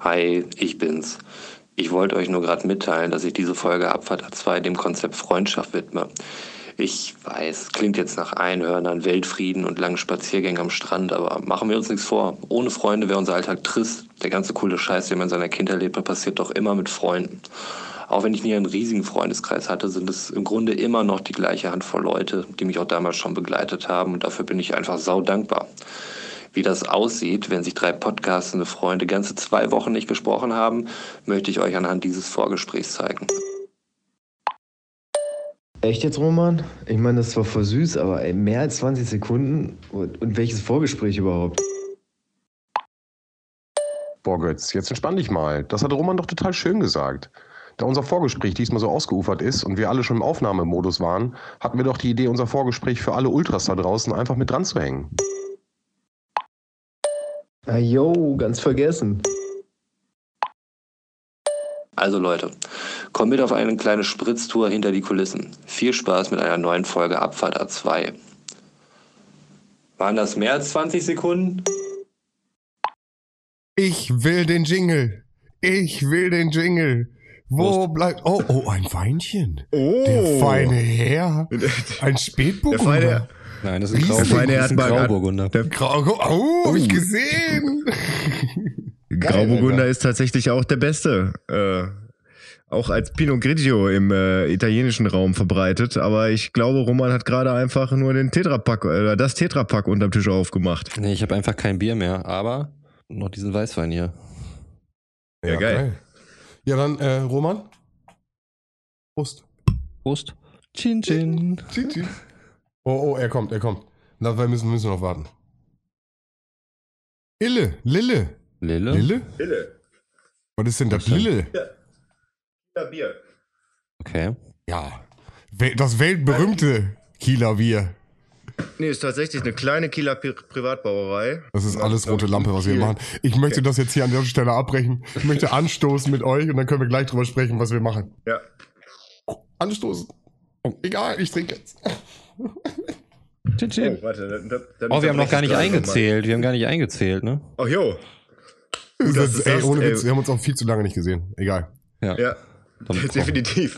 Hi, ich bin's. Ich wollte euch nur gerade mitteilen, dass ich diese Folge Abfahrt A2 dem Konzept Freundschaft widme. Ich weiß, klingt jetzt nach Einhörnern, Weltfrieden und langen Spaziergängen am Strand, aber machen wir uns nichts vor. Ohne Freunde wäre unser Alltag trist. Der ganze coole Scheiß, den man in seiner Kindheit erlebt hat, passiert doch immer mit Freunden. Auch wenn ich nie einen riesigen Freundeskreis hatte, sind es im Grunde immer noch die gleiche Handvoll Leute, die mich auch damals schon begleitet haben und dafür bin ich einfach sau dankbar. Wie das aussieht, wenn sich drei podcastende Freunde ganze zwei Wochen nicht gesprochen haben, möchte ich euch anhand dieses Vorgesprächs zeigen. Echt jetzt, Roman? Ich meine, das war voll süß, aber ey, mehr als 20 Sekunden? Und, und welches Vorgespräch überhaupt? Boah, Götz, jetzt entspann dich mal. Das hat Roman doch total schön gesagt. Da unser Vorgespräch diesmal so ausgeufert ist und wir alle schon im Aufnahmemodus waren, hatten wir doch die Idee, unser Vorgespräch für alle Ultras da draußen einfach mit dran zu hängen. Ah, yo, ganz vergessen. Also Leute, kommt mit auf eine kleine Spritztour hinter die Kulissen. Viel Spaß mit einer neuen Folge Abfahrt A2. Waren das mehr als 20 Sekunden? Ich will den Jingle. Ich will den Jingle. Wo Prost. bleibt. Oh, oh, ein Weinchen. Oh. Der feine Herr. Ein Der Spätburgunder. feine Herr. Nein, das ist ein, Riesen- Grau Feine das ist ein hat mal- Grauburgunder. Der Grau oh, hab ich gesehen. Grauburgunder ist tatsächlich auch der beste. Äh, auch als Pinot Grigio im äh, italienischen Raum verbreitet. Aber ich glaube, Roman hat gerade einfach nur den Tetrapack oder das Tetrapack unterm Tisch aufgemacht. Nee, ich habe einfach kein Bier mehr, aber noch diesen Weißwein hier. Ja, geil. Ja, dann, äh, Roman. Prost. Prost. Chin Chin. Tschin, tschin. Oh, oh, er kommt, er kommt. Dabei müssen, müssen wir noch warten. Ille, Lille. Lille? Lille? Lille. Was ist denn das? Lille? Ja, Bier. Okay. Ja. Das weltberühmte Kieler Bier. Nee, ist tatsächlich eine kleine Kieler Pri Privatbrauerei. Das ist alles rote Lampe, was wir machen. Ich möchte das jetzt hier an der Stelle abbrechen. Ich möchte anstoßen mit euch und dann können wir gleich drüber sprechen, was wir machen. Ja. Anstoßen. Egal, ich trinke jetzt. Chin Oh, Chin. warte. Dann, dann Oh, wir haben noch gar nicht eingezählt. Wir haben gar nicht eingezählt, ne? Oh, jo. Das dass ist, ey, ohne ey. Witz, wir haben uns auch viel zu lange nicht gesehen. Egal. Ja. Ja, definitiv.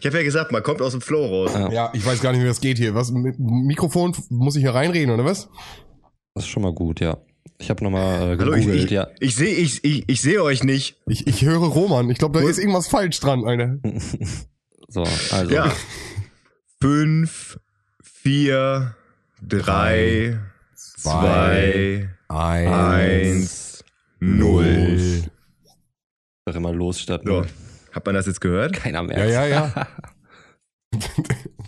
Ich habe ja gesagt, man kommt aus dem Flow raus. Ja. Ja, ich weiß gar nicht, wie das geht hier. Was, mit Mikrofon, muss ich hier reinreden, oder was? Das ist schon mal gut, ja. Ich habe nochmal äh, Hallo, ich, gegoogelt, ich, ja. ich sehe ich, ich, ich seh euch nicht. Ich, ich höre Roman. Ich glaube, da ist irgendwas falsch dran, Alter. So, also. Ja. Fünf, vier, drei, zwei, eins, null. Sag immer los statt So, null. hat man das jetzt gehört? Keiner Ja, mehr. ja, ja.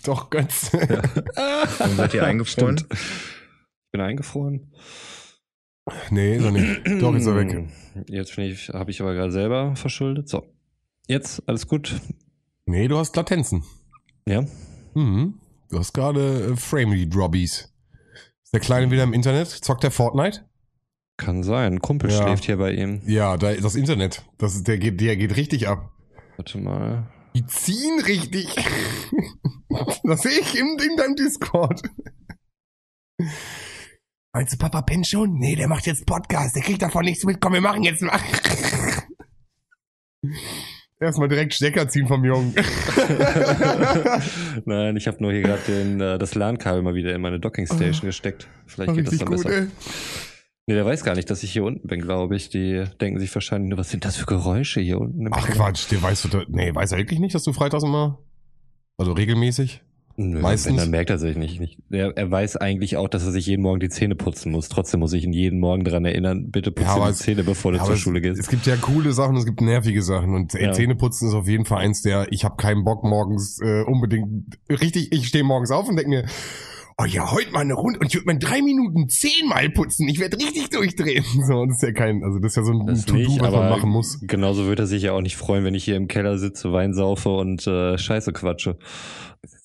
Doch, Götz. Warum seid ihr eingefroren? Stimmt. Ich bin eingefroren. nee, ist er nicht. Doch, ist er weg. Jetzt bin ich, habe ich aber gerade selber verschuldet. So. Jetzt, alles gut. Nee, du hast Latenzen. Ja. Mhm. Du hast gerade äh, Framey-Drobbies. Ist der Kleine wieder im Internet? Zockt der Fortnite? Kann sein. Ein Kumpel Ja. schläft hier bei ihm. Ja, da, das Internet. Das, der, geht, der geht richtig ab. Warte mal. Die ziehen richtig. Das sehe ich in, in deinem Discord. Meinst du, Papa pennt schon? Nee, der macht jetzt Podcast. Der kriegt davon nichts mit. Komm, wir machen jetzt mal. Erstmal direkt Stecker ziehen vom Jungen. Nein, ich habe nur hier gerade äh, das LAN-Kabel mal wieder in meine Dockingstation gesteckt. Vielleicht geht das dann gut, besser. ey. Nee, der weiß gar nicht, dass ich hier unten bin, glaube ich. Die denken sich wahrscheinlich nur, was sind das für Geräusche hier unten im Ach Keller? Quatsch, der weiß, nee, weiß er wirklich nicht, dass du freitags immer, also regelmäßig? Nö, Meistens- Wenn, dann merkt er sich nicht. nicht. Er, er weiß eigentlich auch, dass er sich jeden Morgen die Zähne putzen muss. Trotzdem muss ich ihn jeden Morgen daran erinnern, bitte putze Ja, die es- Zähne, bevor du Ja, zur es, Schule gehst. Es gibt ja coole Sachen, es gibt nervige Sachen und Ja. Zähneputzen ist auf jeden Fall eins der, ich habe keinen Bock morgens äh, unbedingt, richtig, ich stehe morgens auf und denke mir, oh ja, heute mal eine Runde und ich würde mir in drei Minuten zehnmal putzen, ich werde richtig durchdrehen. So, das ist ja kein, also das ist ja so ein To-Do, was man machen muss. genauso wird er sich ja auch nicht freuen, wenn ich hier im Keller sitze, Wein saufe und äh, Scheiße quatsche.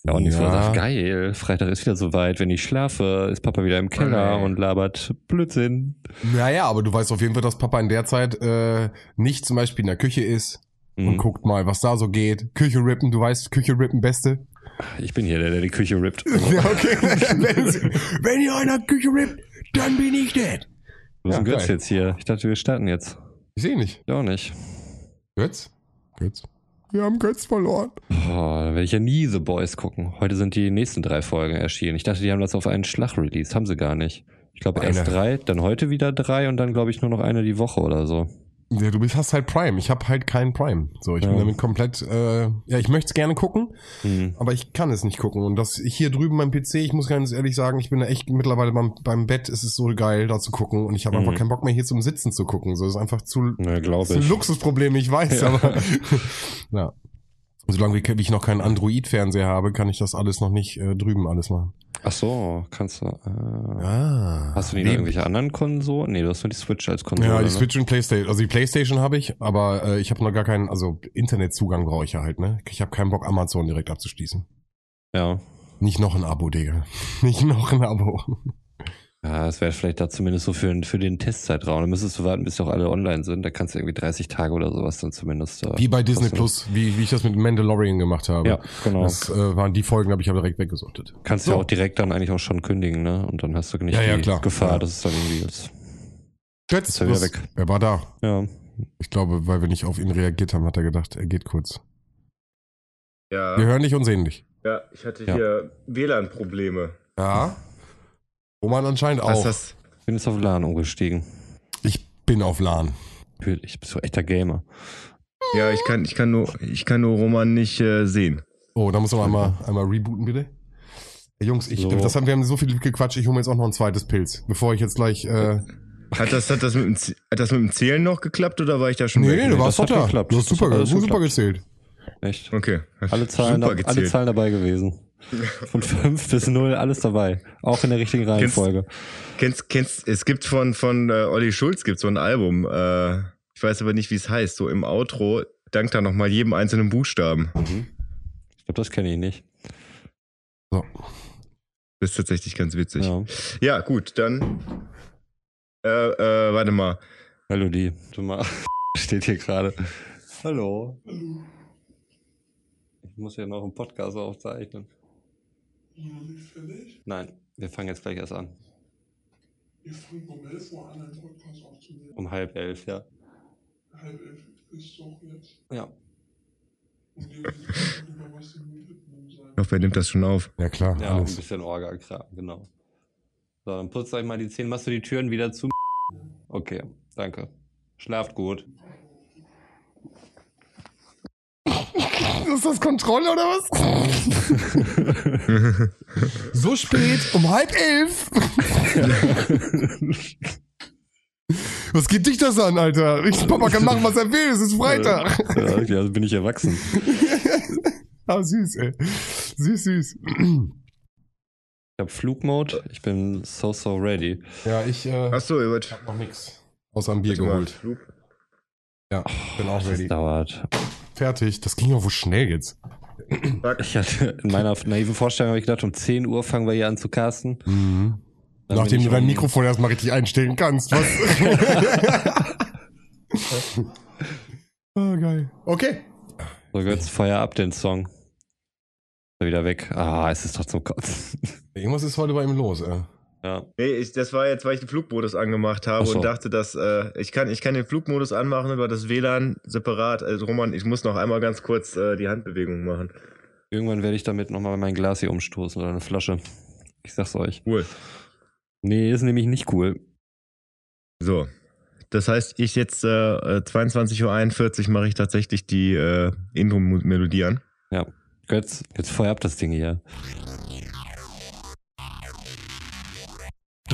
Ja nicht so, Ja. sagt, geil, Freitag ist wieder soweit, wenn ich schlafe, ist Papa wieder im Keller Okay. und labert Blödsinn. Naja, aber du weißt auf jeden Fall, dass Papa in der Zeit äh, nicht zum Beispiel in der Küche ist und Mhm. guckt mal, was da so geht. Küche rippen, du weißt, Küche rippen beste. Ich bin hier der, der die Küche rippt. Ja, okay. wenn, wenn ihr einer Küche rippt, dann bin ich dead. Was ist denn Ja, Götz geil. jetzt hier? Ich dachte, wir starten jetzt. Ich sehe nicht. Ja, auch nicht. Götz? Götz? Wir haben Götz verloren. Oh, dann werde ich ja nie The Boys gucken. Heute sind die nächsten drei Folgen erschienen. Ich dachte, die haben das auf einen Schlag released. Haben sie gar nicht. Ich glaube erst drei, dann heute wieder drei und dann glaube ich nur noch eine die Woche oder so. Ja, du bist, hast halt Prime. Ich habe halt keinen Prime. So, ich bin Ja. damit komplett, äh, ja, ich möchte es gerne gucken, Hm. aber ich kann es nicht gucken. Und das hier drüben beim PC, ich muss ganz ehrlich sagen, ich bin da echt mittlerweile beim, beim Bett ist es so geil, da zu gucken. Und ich habe Mhm. einfach keinen Bock mehr hier zum Sitzen zu gucken. So, das ist einfach zu, Ja, glaube ein ich. Luxusproblem, ich weiß, Ja. aber ja. Solange wie ich noch keinen Android-Fernseher habe, kann ich das alles noch nicht äh, drüben alles machen. Ach so, kannst du. Äh, Ah. Hast du nicht noch irgendwelche anderen Konsolen? Nee, du hast nur die Switch als Konsole. Ja, die ne? Switch und Playstation. Also die Playstation habe ich, aber äh, ich habe noch gar keinen, also Internetzugang brauche ich ja halt, ne? Ich habe keinen Bock, Amazon direkt abzuschließen. Ja. Nicht noch ein Abo, Digga. Nicht noch ein Abo. Ja, das wäre vielleicht da zumindest so für, für den Testzeitraum. Dann müsstest du warten, bis auch alle online sind. Da kannst du irgendwie 30 Tage oder sowas dann zumindest. Äh, Wie bei Disney. Plus, wie, wie ich das mit Mandalorian gemacht habe. Ja, genau. Das äh, waren die Folgen, habe ich aber direkt weggesuchtet. Kannst So. ja auch direkt dann eigentlich auch schon kündigen, ne? Und dann hast du nicht Ja, ja, die klar. Gefahr, Ja. dass es dann irgendwie ist. Götz, Ist er wieder weg. er war da. Ja. Ich glaube, weil wir nicht auf ihn reagiert haben, hat er gedacht, er geht kurz. Ja, Wir hören dich und sehen dich. ja ich hatte Ja. hier WLAN-Probleme. Ja. Roman anscheinend Was auch. das? Bin jetzt auf LAN umgestiegen. Ich bin auf LAN. Natürlich, bist du echter Gamer. Ja, ich kann, ich kann nur, ich kann nur Roman nicht äh, sehen. Oh, da muss man einmal, einmal rebooten, bitte. Jungs, ich, So. das haben, wir haben so viel gequatscht, ich hole mir jetzt auch noch ein zweites Pilz, bevor ich jetzt gleich. Äh, Hat das, hat das mit dem, hat das mit dem Zählen noch geklappt oder war ich da schon nee, nee, du warst das doch hat da. geklappt. Du hast Das super, hat alles ge- super geklappt. gezählt. Echt? Okay. Alle Zahlen, Super alle gezählt. Zahlen dabei gewesen. Von 5 bis 0, alles dabei. Auch in der richtigen Reihenfolge. Kennst, kennst, es gibt von, von äh, Olli Schulz gibt so ein Album, äh, ich weiß aber nicht, wie es heißt, so im Outro dankt er nochmal jedem einzelnen Buchstaben. Mhm. Ich glaube, das kenne ich nicht. So. Das ist tatsächlich ganz witzig. Ja, Ja. gut, dann äh, äh, warte mal. Melodie. Du mal. Steht hier gerade. Hallo. Ich muss ja noch einen Podcast aufzeichnen. Nein, wir fangen jetzt gleich erst an. Ihr fangt um 11 Uhr an, einen Podcast aufzunehmen. Um halb elf, ja. Halb elf ist doch jetzt. Ja. Und ihr wisst über was die Widmung sein. Ich hoffe, er nimmt das schon auf. Ja, klar. Ja, ein alles. bisschen Orga-Kram, genau. So, dann putzt euch mal die Zähne. Machst du die Türen wieder zu? Okay, danke. Schlaft gut. Ist das Kontrolle oder was? so spät, um halb elf. was geht dich das an, Alter? Ich, Papa kann machen, was er will. Es ist Freitag. Ja, ja, also bin ich erwachsen. ah, süß, ey. Süß, süß. Ich habe Flugmode. Ich bin so, so ready. Ja, ich äh, Achso, ihr wollt. hab noch nix. Außer ein Bier geholt. Flug. Ja, bin auch Das ready. dauert. Fertig. Das ging ja wohl schnell jetzt. Ich hatte in meiner naiven Vorstellung habe ich gedacht, um 10 Uhr fangen wir hier an zu casten. Mhm. Nachdem du dein um- Mikrofon erstmal richtig einstellen kannst. Was? oh, geil. Okay. So, jetzt Feuer ab den Song. Er Wieder weg. Ah, es ist doch zum Kotzen. Irgendwas ist heute bei ihm los, ey. Ja. Nee, ich, das war jetzt, weil ich den Flugmodus angemacht habe so. und dachte, dass äh, ich kann, ich kann den Flugmodus anmachen über das WLAN separat. Also Roman, ich muss noch einmal ganz kurz äh, die Handbewegung machen. Irgendwann werde ich damit nochmal mein Glas hier umstoßen oder eine Flasche. Ich sag's euch. Cool. Nee, ist nämlich nicht cool. So. Das heißt, ich jetzt äh, äh, 22.41 Uhr mache ich tatsächlich die äh, Intro-Melodie an. Ja. Jetzt, jetzt feuer ab das Ding hier.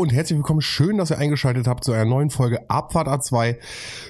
Und herzlich willkommen. Schön, dass ihr eingeschaltet habt zu einer neuen Folge Abfahrt A2.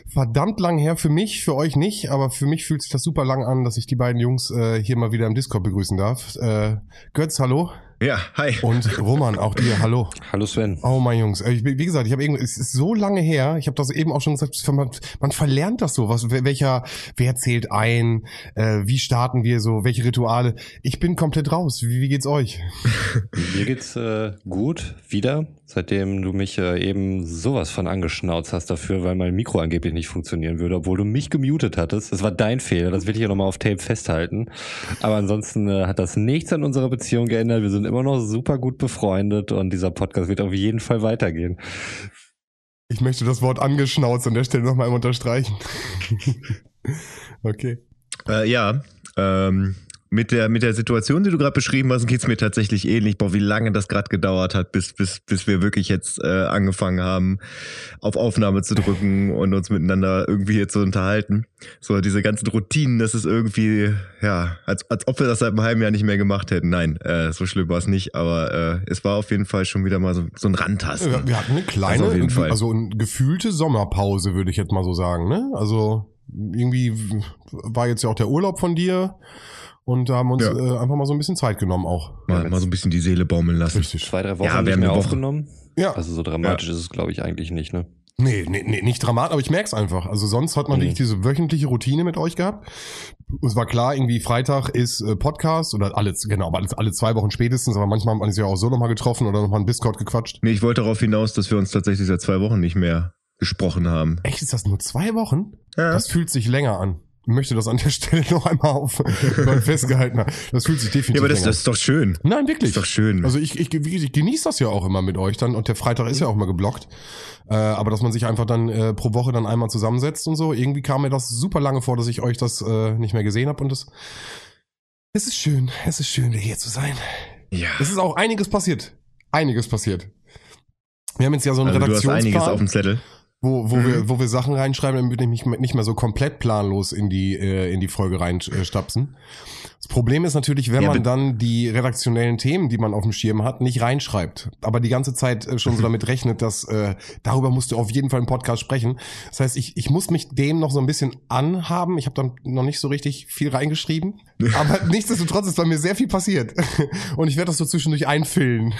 Verdammt lang her für mich, für euch nicht, aber für mich fühlt sich das super lang an, dass ich die beiden Jungs äh, hier mal wieder im Discord begrüßen darf. Äh, Götz, hallo. Ja, hi. Und Roman, auch dir, hallo. Hallo Sven. Oh mein Jungs, äh, ich, wie gesagt, ich habe irgendwie, es ist so lange her, ich habe das eben auch schon gesagt, man, man verlernt das so, was, welcher, wer zählt ein, äh, wie starten wir so, welche Rituale. Ich bin komplett raus. Wie, wie geht's euch? Mir geht's äh, gut, wieder, seitdem du mich äh, eben sowas von angeschnauzt hast dafür, weil mein Mikro angeblich nicht funktionieren würde, obwohl du mich gemutet hattest. Das war dein Fehler, das will ich ja nochmal auf Tape festhalten. Aber ansonsten äh, hat das nichts an unserer Beziehung geändert. Wir sind immer noch super gut befreundet und dieser Podcast wird auf jeden Fall weitergehen. Ich möchte das Wort angeschnauzt an der Stelle nochmal unterstreichen. okay. Äh, ja, ähm, mit der, mit der Situation, die du gerade beschrieben hast, geht's mir tatsächlich ähnlich. Boah, wie lange das gerade gedauert hat, bis, bis, bis wir wirklich jetzt äh, angefangen haben, auf Aufnahme zu drücken und uns miteinander irgendwie hier zu unterhalten. So, diese ganzen Routinen, das ist irgendwie, ja, als, als ob wir das seit einem halben Jahr nicht mehr gemacht hätten. Nein, äh, so schlimm war es nicht, aber äh, es war auf jeden Fall schon wieder mal so, so ein Randtasten. Wir, wir hatten eine kleine, Also auf jeden Fall. also eine gefühlte Sommerpause, würde ich jetzt mal so sagen. Ne? Also irgendwie war jetzt ja auch der Urlaub von dir und da haben wir uns Ja. äh, einfach mal so ein bisschen Zeit genommen auch. Mal, mal so ein bisschen die Seele baumeln lassen. Richtig. Zwei, drei Wochen Ja, wir haben Woche. aufgenommen. Ja. Also so dramatisch ist es, glaube ich, eigentlich nicht, ne? Nee, nee, nee, nicht dramatisch, aber ich merk's einfach. Also sonst hat man Mhm. nicht diese wöchentliche Routine mit euch gehabt. Es war klar, irgendwie Freitag ist äh, Podcast oder alle, genau, aber alle, alle zwei Wochen spätestens, aber manchmal hat man sich ja auch so nochmal getroffen oder nochmal in Discord gequatscht. Nee, ich wollte darauf hinaus, dass wir uns tatsächlich seit zwei Wochen nicht mehr gesprochen haben. Echt, ist das nur zwei Wochen? Ja. Das fühlt sich länger an. Möchte das an der Stelle noch einmal auf festgehalten haben. Das fühlt sich definitiv Ja, aber das, das ist doch schön. Nein, wirklich. Ist doch schön. Also ich, ich, ich, genieße das ja auch immer mit euch dann und der Freitag ist ja auch mal geblockt. Äh, aber dass man sich einfach dann äh, pro Woche dann einmal zusammensetzt und so, irgendwie kam mir das super lange vor, dass ich euch das äh, nicht mehr gesehen habe und das es ist schön, es ist schön, hier zu sein. ja. Es ist auch einiges passiert. Einiges passiert. Wir haben jetzt ja so einen Also du hast einiges Redaktionsplan auf dem Zettel. Wo, wo, Mhm. wir, wo wir Sachen reinschreiben, damit nicht, mehr- nicht mehr so komplett planlos in die, äh, in die Folge reinstapsen. Das Problem ist natürlich, wenn Ja, man dann die redaktionellen Themen, die man auf dem Schirm hat, nicht reinschreibt, aber die ganze Zeit äh, schon so damit rechnet, dass äh, darüber musst du auf jeden Fall im Podcast sprechen. Das heißt, ich, ich muss mich dem noch so ein bisschen anhaben. Ich habe dann noch nicht so richtig viel reingeschrieben, aber nichtsdestotrotz ist bei mir sehr viel passiert und ich werde das so zwischendurch einfüllen.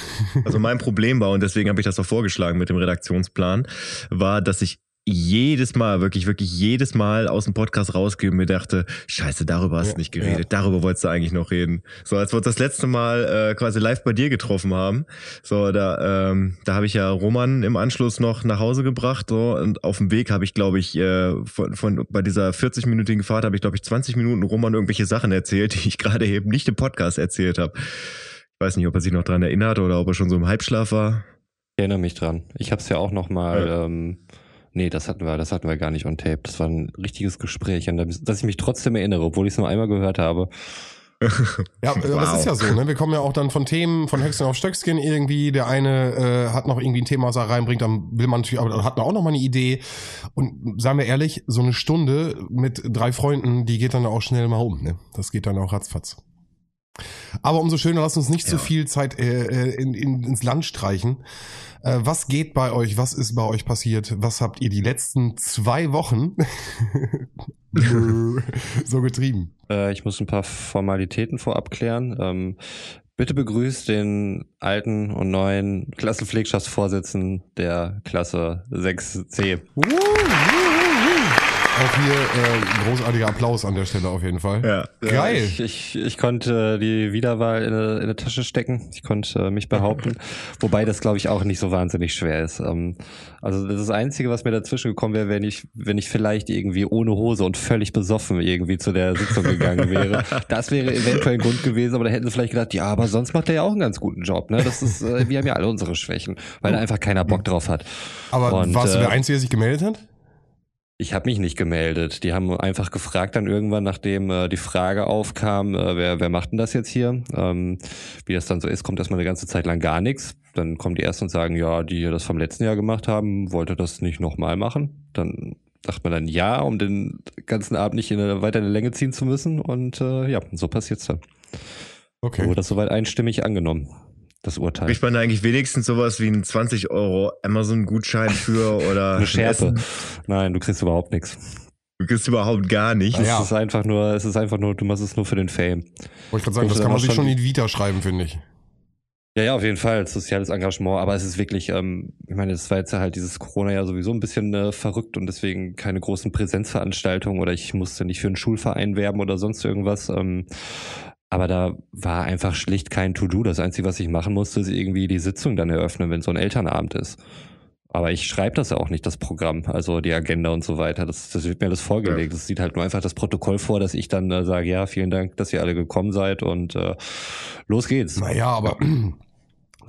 Also mein Problem war, und deswegen habe ich das auch vorgeschlagen mit dem Redaktionsplan, war, dass ich jedes Mal, wirklich, wirklich jedes Mal aus dem Podcast rausgehe und mir dachte, scheiße, darüber hast du Ja, nicht geredet, ja. darüber wolltest du eigentlich noch reden. So, als wir uns das letzte Mal äh, quasi live bei dir getroffen haben, so, da, ähm, da habe ich ja Roman im Anschluss noch nach Hause gebracht, so, und auf dem Weg habe ich, glaube ich, äh, von, von bei dieser 40-minütigen Fahrt habe ich, glaube ich, 20 Minuten Roman irgendwelche Sachen erzählt, die ich gerade eben nicht im Podcast erzählt habe. Ich weiß nicht, ob er sich noch dran erinnert oder ob er schon so im Halbschlaf war. Ich erinnere mich dran. Ich habe es ja auch noch mal. Ja. Ähm, nee, das hatten wir, das hatten wir gar nicht on tape. Das war ein richtiges Gespräch, an das dass ich mich trotzdem erinnere, obwohl ich es nur einmal gehört habe. Ja, äh, aber es ist ja so, ne? Wir kommen ja auch dann von Themen, von Höchstgen auf Stöckskin irgendwie. Der eine äh, hat noch irgendwie ein Thema, was er reinbringt, dann will man natürlich, aber hat man auch noch mal eine Idee. Und sagen wir ehrlich, so eine Stunde mit drei Freunden, die geht dann auch schnell mal um, ne? Das geht dann auch ratzfatz. Aber umso schöner, lasst uns nicht zu Ja. viel Zeit äh, äh, in, in, ins Land streichen. Äh, was geht bei euch? Was ist bei euch passiert? Was habt ihr die letzten zwei Wochen so getrieben? Äh, ich muss ein paar Formalitäten vorab klären. Ähm, bitte begrüßt den alten und neuen Klassenpflegschaftsvorsitzenden der Klasse 6c. Auch hier äh, großartiger Applaus an der Stelle auf jeden Fall. Ja. Geil. Ich, ich, ich konnte die Wiederwahl in eine, in eine Tasche stecken. Ich konnte äh, mich behaupten. Wobei das, glaube ich, auch nicht so wahnsinnig schwer ist. Ähm, also das Einzige, was mir dazwischen gekommen wäre, wenn ich, wenn ich vielleicht irgendwie ohne Hose und völlig besoffen irgendwie zu der Sitzung gegangen wäre. Das wäre eventuell ein Grund gewesen, aber da hätten sie vielleicht gedacht, ja, aber sonst macht er ja auch einen ganz guten Job. Ne? Das ist, äh, wir haben ja alle unsere Schwächen, weil da einfach keiner Bock drauf hat. Aber Und, warst du äh, der Einzige, der sich gemeldet hat? Ich habe mich nicht gemeldet. Die haben einfach gefragt dann irgendwann, nachdem äh, die Frage aufkam, äh, wer, wer macht denn das jetzt hier? Ähm, wie das dann so ist, kommt erstmal eine ganze Zeit lang gar nichts. Dann kommen die ersten und sagen, ja, die das vom letzten Jahr gemacht haben, wollte das nicht nochmal machen. Dann dachte man dann ja, um den ganzen Abend nicht in eine, weiter in die Länge ziehen zu müssen. Und äh, ja, so passiert's dann. Okay. Wurde das soweit einstimmig angenommen, das Urteil. Kriegt man da eigentlich wenigstens sowas wie einen 20 Euro Amazon-Gutschein für oder Eine Schärfe. Essen? Nein, du kriegst überhaupt nichts. Du kriegst überhaupt gar nichts. Ja. Es ist einfach nur, es ist einfach nur, du machst es nur für den Fame. Wollte ich gerade sagen, das kann man sich schon in die Vita schreiben, finde ich. Ja, ja, auf jeden Fall. Soziales Engagement. Aber es ist wirklich, ähm, ich meine, es war jetzt halt dieses Corona-Jahr sowieso ein bisschen äh, verrückt und deswegen keine großen Präsenzveranstaltungen oder ich musste nicht für einen Schulverein werben oder sonst irgendwas. Ähm, aber da war einfach schlicht kein To-Do. Das Einzige, was ich machen musste, ist irgendwie die Sitzung dann eröffnen, wenn so ein Elternabend ist. Aber ich schreibe das ja auch nicht, das Programm, also die Agenda und so weiter. Das, das wird mir alles vorgelegt. Es sieht halt nur einfach das Protokoll vor, dass ich dann äh, sage, ja, vielen Dank, dass ihr alle gekommen seid und äh, los geht's. Naja, aber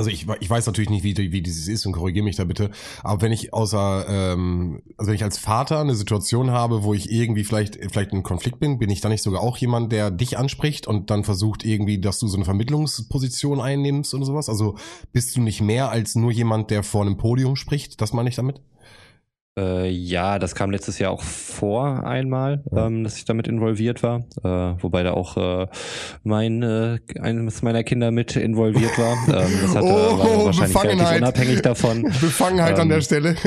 also ich, ich weiß natürlich nicht, wie, wie dieses ist und korrigiere mich da bitte. Aber wenn ich außer, ähm, also wenn ich als Vater eine Situation habe, wo ich irgendwie vielleicht vielleicht in Konflikt bin, bin ich dann nicht sogar auch jemand, der dich anspricht und dann versucht irgendwie, dass du so eine Vermittlungsposition einnimmst oder sowas? Also bist du nicht mehr als nur jemand, der vor einem Podium spricht? Das meine ich damit? Äh, ja, das kam letztes Jahr auch vor einmal, ähm, dass ich damit involviert war, äh, wobei da auch äh, mein äh, eines meiner Kinder mit involviert war. Ähm, das hatte, Oh, war wahrscheinlich relativ unabhängig davon. Befangenheit an Ähm, der Stelle.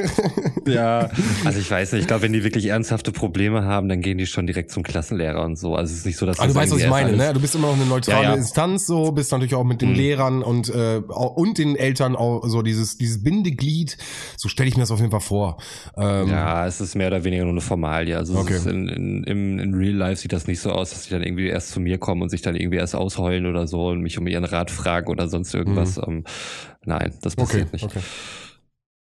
Ja, also ich weiß nicht, ich glaube, wenn die wirklich ernsthafte Probleme haben, dann gehen die schon direkt zum Klassenlehrer und so. Also es ist nicht so, dass Ah, du weißt, was ich meine, ne? Du bist immer noch eine neutrale Ja, ja. Instanz, so, bist natürlich auch mit den Mhm. Lehrern und, äh, und den Eltern auch so dieses, dieses Bindeglied. So stelle ich mir das auf jeden Fall vor. Ähm, Ja, es ist mehr oder weniger nur eine Formalie. Also Okay. in, in, im, in Real Life sieht das nicht so aus, dass die dann irgendwie erst zu mir kommen und sich dann irgendwie erst ausheulen oder so und mich um ihren Rat fragen oder sonst irgendwas. Ähm, nein, das Mhm. Okay, passiert nicht. okay.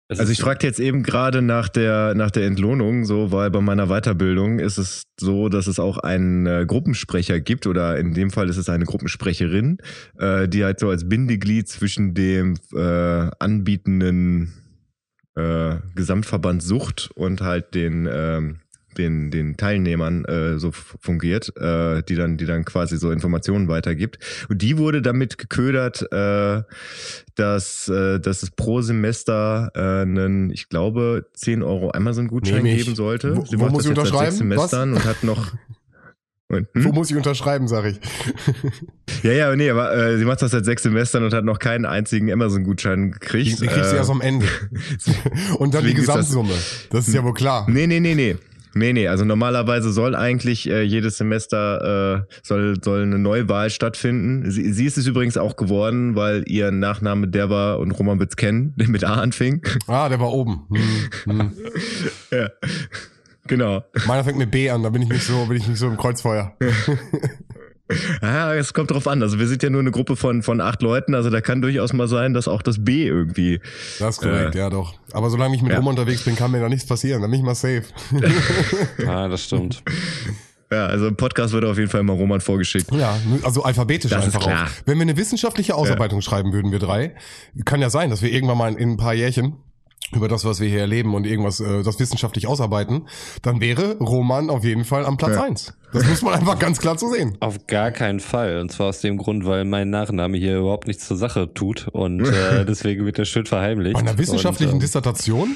Es Also ich fragte jetzt eben gerade nach der nach der Entlohnung, so weil bei meiner Weiterbildung ist es so, dass es auch einen äh, Gruppensprecher gibt oder in dem Fall ist es eine Gruppensprecherin, äh, die halt so als Bindeglied zwischen dem äh, anbietenden äh, Gesamtverband Sucht und halt den ähm, den, den Teilnehmern äh, so fungiert, äh, die dann, die dann quasi so Informationen weitergibt. Und die wurde damit geködert, äh, dass, äh, dass es pro Semester äh, einen, ich glaube, 10 Euro Amazon-Gutschein geben sollte. Wo- Sie wo muss das ich jetzt seit sechs unterschreiben? Was? Semestern und hat noch. Und, hm? Wo muss ich unterschreiben, sag ich. Ja, ja, nee, aber äh, sie macht das seit sechs Semestern und hat noch keinen einzigen Amazon-Gutschein Die, gekriegt. die kriegst du Äh, erst am Ende. Und dann die ist das- Gesamtsumme. Das ist ja wohl klar. Nee, nee, nee, nee. Nee, nee, also normalerweise soll eigentlich äh, jedes Semester äh, soll, soll eine Neuwahl stattfinden. Sie, sie ist es übrigens auch geworden, weil ihr Nachname der war und Roman wird's kennen, der mit A anfing. Ah, der war oben. Hm, hm. ja. Genau. Meiner fängt mit B an, da bin ich nicht so, bin ich nicht so im Kreuzfeuer. Ja, es kommt drauf an. Also wir sind ja nur eine Gruppe von, von acht Leuten, also da kann durchaus mal sein, dass auch das B irgendwie. Das ist korrekt, Äh, ja doch. Aber solange ich mit ja. Rom unterwegs bin, kann mir da nichts passieren. Dann bin ich mal safe. Ah, das stimmt. Ja, also im Podcast wird auf jeden Fall mal Roman vorgeschickt. Ja, also alphabetisch Das ist einfach klar. auch. Wenn wir eine wissenschaftliche Ausarbeitung schreiben würden, wir drei, kann ja sein, dass wir irgendwann mal in ein paar Jährchen über das, was wir hier erleben und irgendwas, äh, das wissenschaftlich ausarbeiten, dann wäre Roman auf jeden Fall am Platz Ja. eins. Das muss man einfach ganz klar so sehen. Auf gar keinen Fall. Und zwar aus dem Grund, weil mein Nachname hier überhaupt nichts zur Sache tut. Und äh, deswegen wird der schön verheimlicht. Bei einer wissenschaftlichen und, ähm, Dissertation?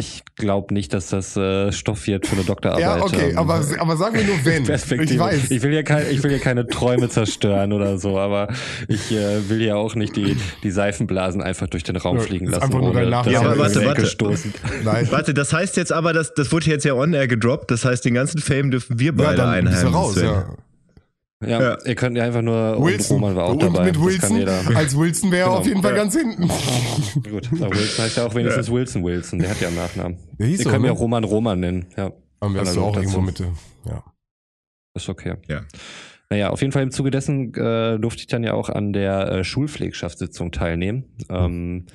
Ich glaube nicht, dass das äh, Stoff wird für eine Doktorarbeit. Ja, okay, ähm, aber, aber sag mir nur wenn. Perspektive. Ich weiß. Ich will ja kein, ich will ja keine Träume zerstören oder so, aber ich äh, will ja auch nicht die, die Seifenblasen einfach durch den Raum Ja, fliegen lassen, einfach nur ohne Ja, aber er warte, warte. stoßen. Nein. Warte, das heißt jetzt aber, das, das wurde jetzt ja on-air gedroppt, das heißt, den ganzen Fame dürfen wir Ja, beide du einheimsen. raus, ja. Ja, Ja. ihr könnt ja einfach nur und Wilson. Roman war auch und dabei. mit Das kann Wilson, jeder. als Wilson wäre er Genau. auf jeden Fall Ja. ganz hinten. Gut, aber Wilson heißt ja auch wenigstens Wilson Wilson. Der hat ja einen Nachnamen. Der hieß Ihr so, könnt mir ne? auch Roman Roman nennen. Ja, du Analog auch dazu. irgendwo Mitte. Ja. ist okay. Ja. Naja, auf jeden Fall im Zuge dessen äh, durfte ich dann ja auch an der äh, Schulpflegschaftssitzung teilnehmen. Ähm,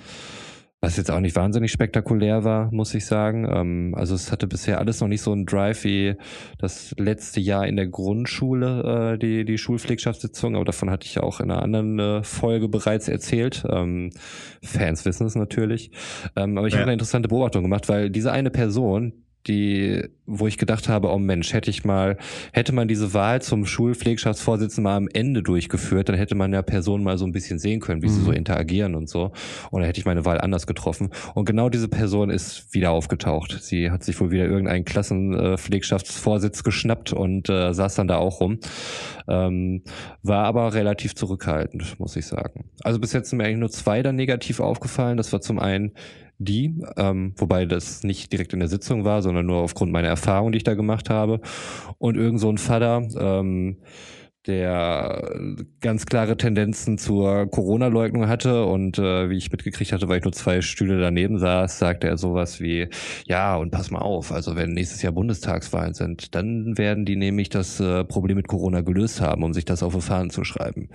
was jetzt auch nicht wahnsinnig spektakulär war, muss ich sagen. Ähm, also es hatte bisher alles noch nicht so einen Drive wie das letzte Jahr in der Grundschule, äh, die, die Schulpflegschaftssitzung, aber davon hatte ich ja auch in einer anderen äh, Folge bereits erzählt. Ähm, Fans wissen es natürlich. Ähm, aber ich Ja. habe eine interessante Beobachtung gemacht, weil diese eine Person, die, wo ich gedacht habe, oh Mensch, hätte ich mal, hätte man diese Wahl zum Schulpflegschaftsvorsitzenden mal am Ende durchgeführt, dann hätte man ja Personen mal so ein bisschen sehen können, wie sie Mhm. so interagieren und so. Und dann hätte ich meine Wahl anders getroffen. Und genau diese Person ist wieder aufgetaucht. Sie hat sich wohl wieder irgendeinen Klassenpflegschaftsvorsitz geschnappt und äh, saß dann da auch rum. Ähm, war aber relativ zurückhaltend, muss ich sagen. Also bis jetzt sind mir eigentlich nur zwei da negativ aufgefallen. Das war zum einen die, ähm, wobei das nicht direkt in der Sitzung war, sondern nur aufgrund meiner Erfahrung, die ich da gemacht habe. Und irgend so ein Vater, ähm, der ganz klare Tendenzen zur Corona-Leugnung hatte und äh, wie ich mitgekriegt hatte, weil ich nur zwei Stühle daneben saß, sagte er sowas wie, ja, und pass mal auf, also wenn nächstes Jahr Bundestagswahlen sind, dann werden die nämlich das äh, Problem mit Corona gelöst haben, um sich das auf die zu schreiben.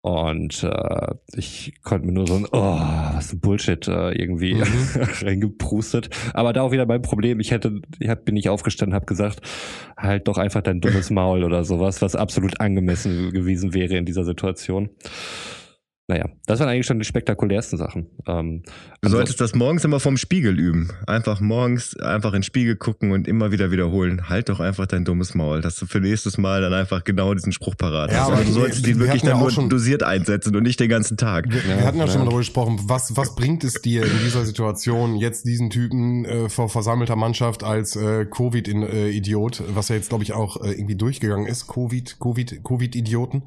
Und äh, ich konnte mir nur so ein, oh, was ein Bullshit äh, irgendwie Mhm. reingeprustet. Aber da auch wieder mein Problem. Ich hätte, ich hab, bin nicht aufgestanden, habe gesagt, halt doch einfach dein dummes Maul oder sowas, was absolut angemessen gewesen wäre in dieser Situation. Naja, das waren eigentlich schon die spektakulärsten Sachen. Ähm, Du solltest das morgens immer vom Spiegel üben. Einfach morgens einfach in den Spiegel gucken und immer wieder wiederholen. Halt doch einfach dein dummes Maul, dass du für nächstes Mal dann einfach genau diesen Spruch parat Ja, hast. aber Aber du solltest wir- den wir wirklich ja dann auch nur schon- dosiert einsetzen und nicht den ganzen Tag. Wir, wir hatten ja schon mal darüber gesprochen, was, was bringt es dir in dieser Situation, jetzt diesen Typen äh, vor versammelter Mannschaft als äh, Covid-Idiot, was ja jetzt, glaube ich, auch äh, irgendwie durchgegangen ist, Covid, Covid, Covid-Idioten,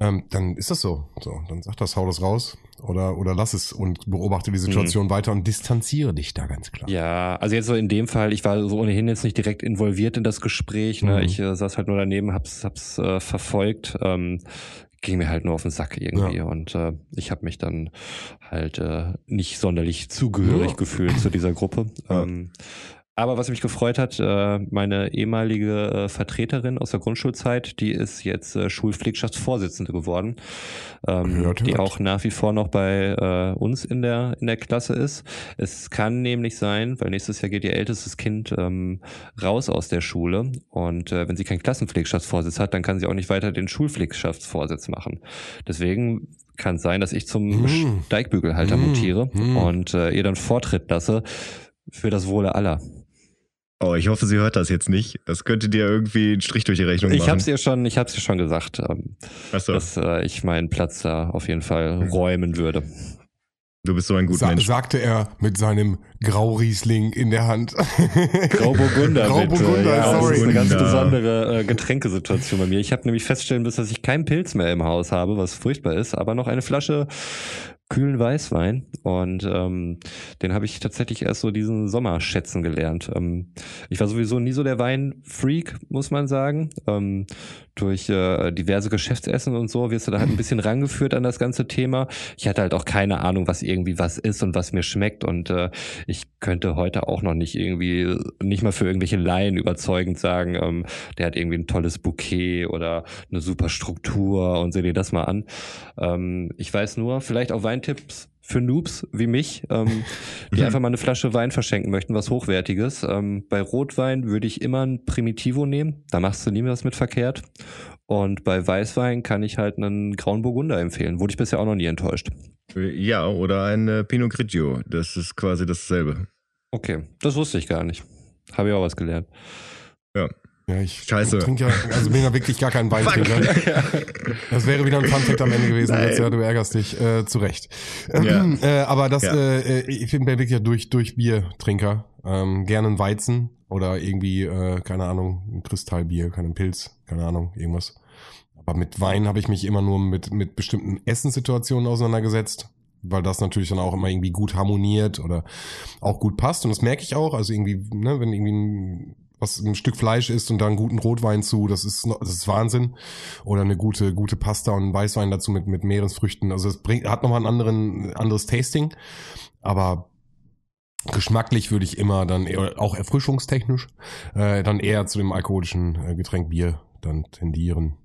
ähm, dann ist das so. So, dann sag das, hau das raus oder, oder lass es und beobachte die Situation weiter und distanziere dich da ganz klar. Ja, also jetzt so in dem Fall, ich war so ohnehin jetzt nicht direkt involviert in das Gespräch. Ne? Mhm. Ich äh, saß halt nur daneben, hab's, hab's äh, verfolgt. Ähm, ging mir halt nur auf den Sack irgendwie Ja. und äh, ich habe mich dann halt äh, nicht sonderlich zugehörig Ja. gefühlt zu dieser Gruppe. Ja. Ähm, aber was mich gefreut hat, äh, meine ehemalige äh, Vertreterin aus der Grundschulzeit, die ist jetzt äh, Schulpflegschaftsvorsitzende geworden, ähm, Hört, die hört. auch nach wie vor noch bei uns in der in der Klasse ist. Es kann nämlich sein, weil nächstes Jahr geht ihr ältestes Kind ähm, raus aus der Schule und wenn sie keinen Klassenpflegschaftsvorsitz hat, dann kann sie auch nicht weiter den Schulpflegschaftsvorsitz machen. Deswegen kann es sein, dass ich zum Mhm. Steigbügelhalter Mhm. mutiere Mhm. und ihr dann Vortritt lasse für das Wohle aller. Oh, ich hoffe, sie hört das jetzt nicht. Das könnte dir irgendwie einen Strich durch die Rechnung Ich machen. habe es ihr schon, ich habe ihr schon gesagt, ähm, Achso, dass äh, ich meinen Platz da auf jeden Fall räumen würde. du bist so ein guter Sa Mensch. sagte er mit seinem Grauriesling in der Hand. Grauburgunder. Grauburgunder, bitte. ja, Das ist eine ganz sorry. besondere äh, Getränkesituation bei mir. Ich habe nämlich feststellen müssen, dass ich keinen Pilz mehr im Haus habe, was furchtbar ist, aber noch eine Flasche kühlen Weißwein und ähm, den habe ich tatsächlich erst so diesen Sommer schätzen gelernt. Ähm, ich war sowieso nie so der Weinfreak, muss man sagen. Ähm, durch äh, diverse Geschäftsessen und so wirst du da halt ein bisschen rangeführt an das ganze Thema. Ich hatte halt auch keine Ahnung, was irgendwie was ist und was mir schmeckt und äh, ich könnte heute auch noch nicht irgendwie, nicht mal für irgendwelche Laien überzeugend sagen, ähm, der hat irgendwie ein tolles Bouquet oder eine super Struktur und seh dir das mal an. Ähm, ich weiß nur, vielleicht auch Weintipps für Noobs wie mich, ähm, die einfach mal eine Flasche Wein verschenken möchten, was Hochwertiges. Ähm, bei Rotwein würde ich immer ein Primitivo nehmen, da machst du nie was mit verkehrt. Und bei Weißwein kann ich halt einen Grauen Burgunder empfehlen. Wurde ich bisher auch noch nie enttäuscht. Ja, oder ein äh, Pinot Grigio. Das ist quasi dasselbe. Okay, das wusste ich gar nicht. Habe ich auch was gelernt. Ja, ich Scheiße. trinke ja, also bin ja wirklich gar kein Weintrinker. Das wäre wieder ein Funfact am Ende gewesen. Nein. Jetzt, ja, du ärgerst dich äh, zu Recht. Ja. Äh, aber das, Ja. äh, ich bin wirklich ja durch, durch Biertrinker. Ähm, gerne ein Weizen oder irgendwie, äh, keine Ahnung, ein Kristallbier, keinen Pilz, keine Ahnung, irgendwas. Aber mit Wein habe ich mich immer nur mit, mit bestimmten Essenssituationen auseinandergesetzt, weil das natürlich dann auch immer irgendwie gut harmoniert oder auch gut passt. Und das merke ich auch. Also irgendwie, ne, wenn irgendwie ein, was ein Stück Fleisch ist und da einen guten Rotwein zu, das ist, das ist Wahnsinn. Oder eine gute, gute Pasta und Weißwein dazu mit, mit Meeresfrüchten. Also es bringt, hat nochmal ein anderen, anderes Tasting. Aber geschmacklich würde ich immer dann auch erfrischungstechnisch, äh, dann eher zu dem alkoholischen äh, Getränk Bier dann tendieren.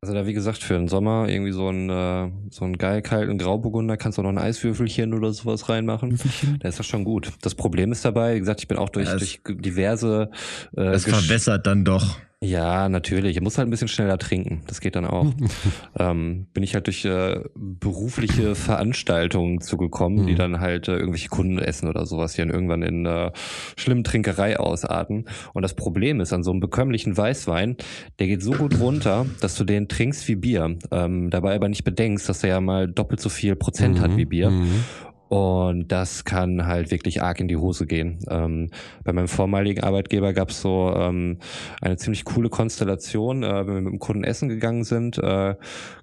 Also da wie gesagt für den Sommer irgendwie so ein äh, so ein geil kalten Grauburgunder kannst du auch noch ein Eiswürfelchen oder sowas reinmachen. Da ist das schon gut. Das Problem ist dabei, wie gesagt, ich bin auch durch, Ja, es- durch diverse äh, Es verwässert dann doch. Ja, natürlich. Ich muss halt ein bisschen schneller trinken. Das geht dann auch. ähm, bin ich halt durch äh, berufliche Veranstaltungen zugekommen, die Mhm. dann halt äh, irgendwelche Kunden essen oder sowas, die dann irgendwann in äh, schlimmen Trinkerei ausarten. Und das Problem ist, an so einem bekömmlichen Weißwein, der geht so gut runter, dass du den trinkst wie Bier. Ähm, dabei aber nicht bedenkst, dass er ja mal doppelt so viel Prozent hat wie Bier. Mhm. Und das kann halt wirklich arg in die Hose gehen. Ähm, bei meinem vormaligen Arbeitgeber gab es so ähm, eine ziemlich coole Konstellation. Äh, wenn wir mit dem Kunden essen gegangen sind, äh,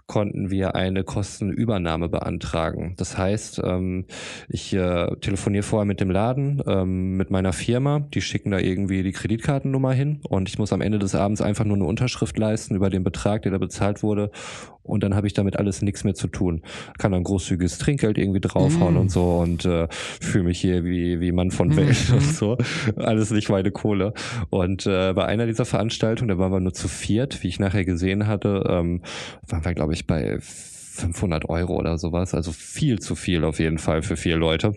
konnten wir eine Kostenübernahme beantragen. Das heißt, ähm, ich äh, telefoniere vorher mit dem Laden, ähm, mit meiner Firma, die schicken da irgendwie die Kreditkartennummer hin und ich muss am Ende des Abends einfach nur eine Unterschrift leisten über den Betrag, der da bezahlt wurde und dann habe ich damit alles nichts mehr zu tun. Kann dann großzügiges Trinkgeld irgendwie draufhauen Mm. und so und äh, fühle mich hier wie, wie Mann von Welt Mhm. und so. Alles nicht meine Kohle. Und äh, bei einer dieser Veranstaltungen, da waren wir nur zu viert, wie ich nachher gesehen hatte, ähm, waren wir, glaube ich, bei 500 Euro oder sowas. Also viel zu viel auf jeden Fall für vier Leute.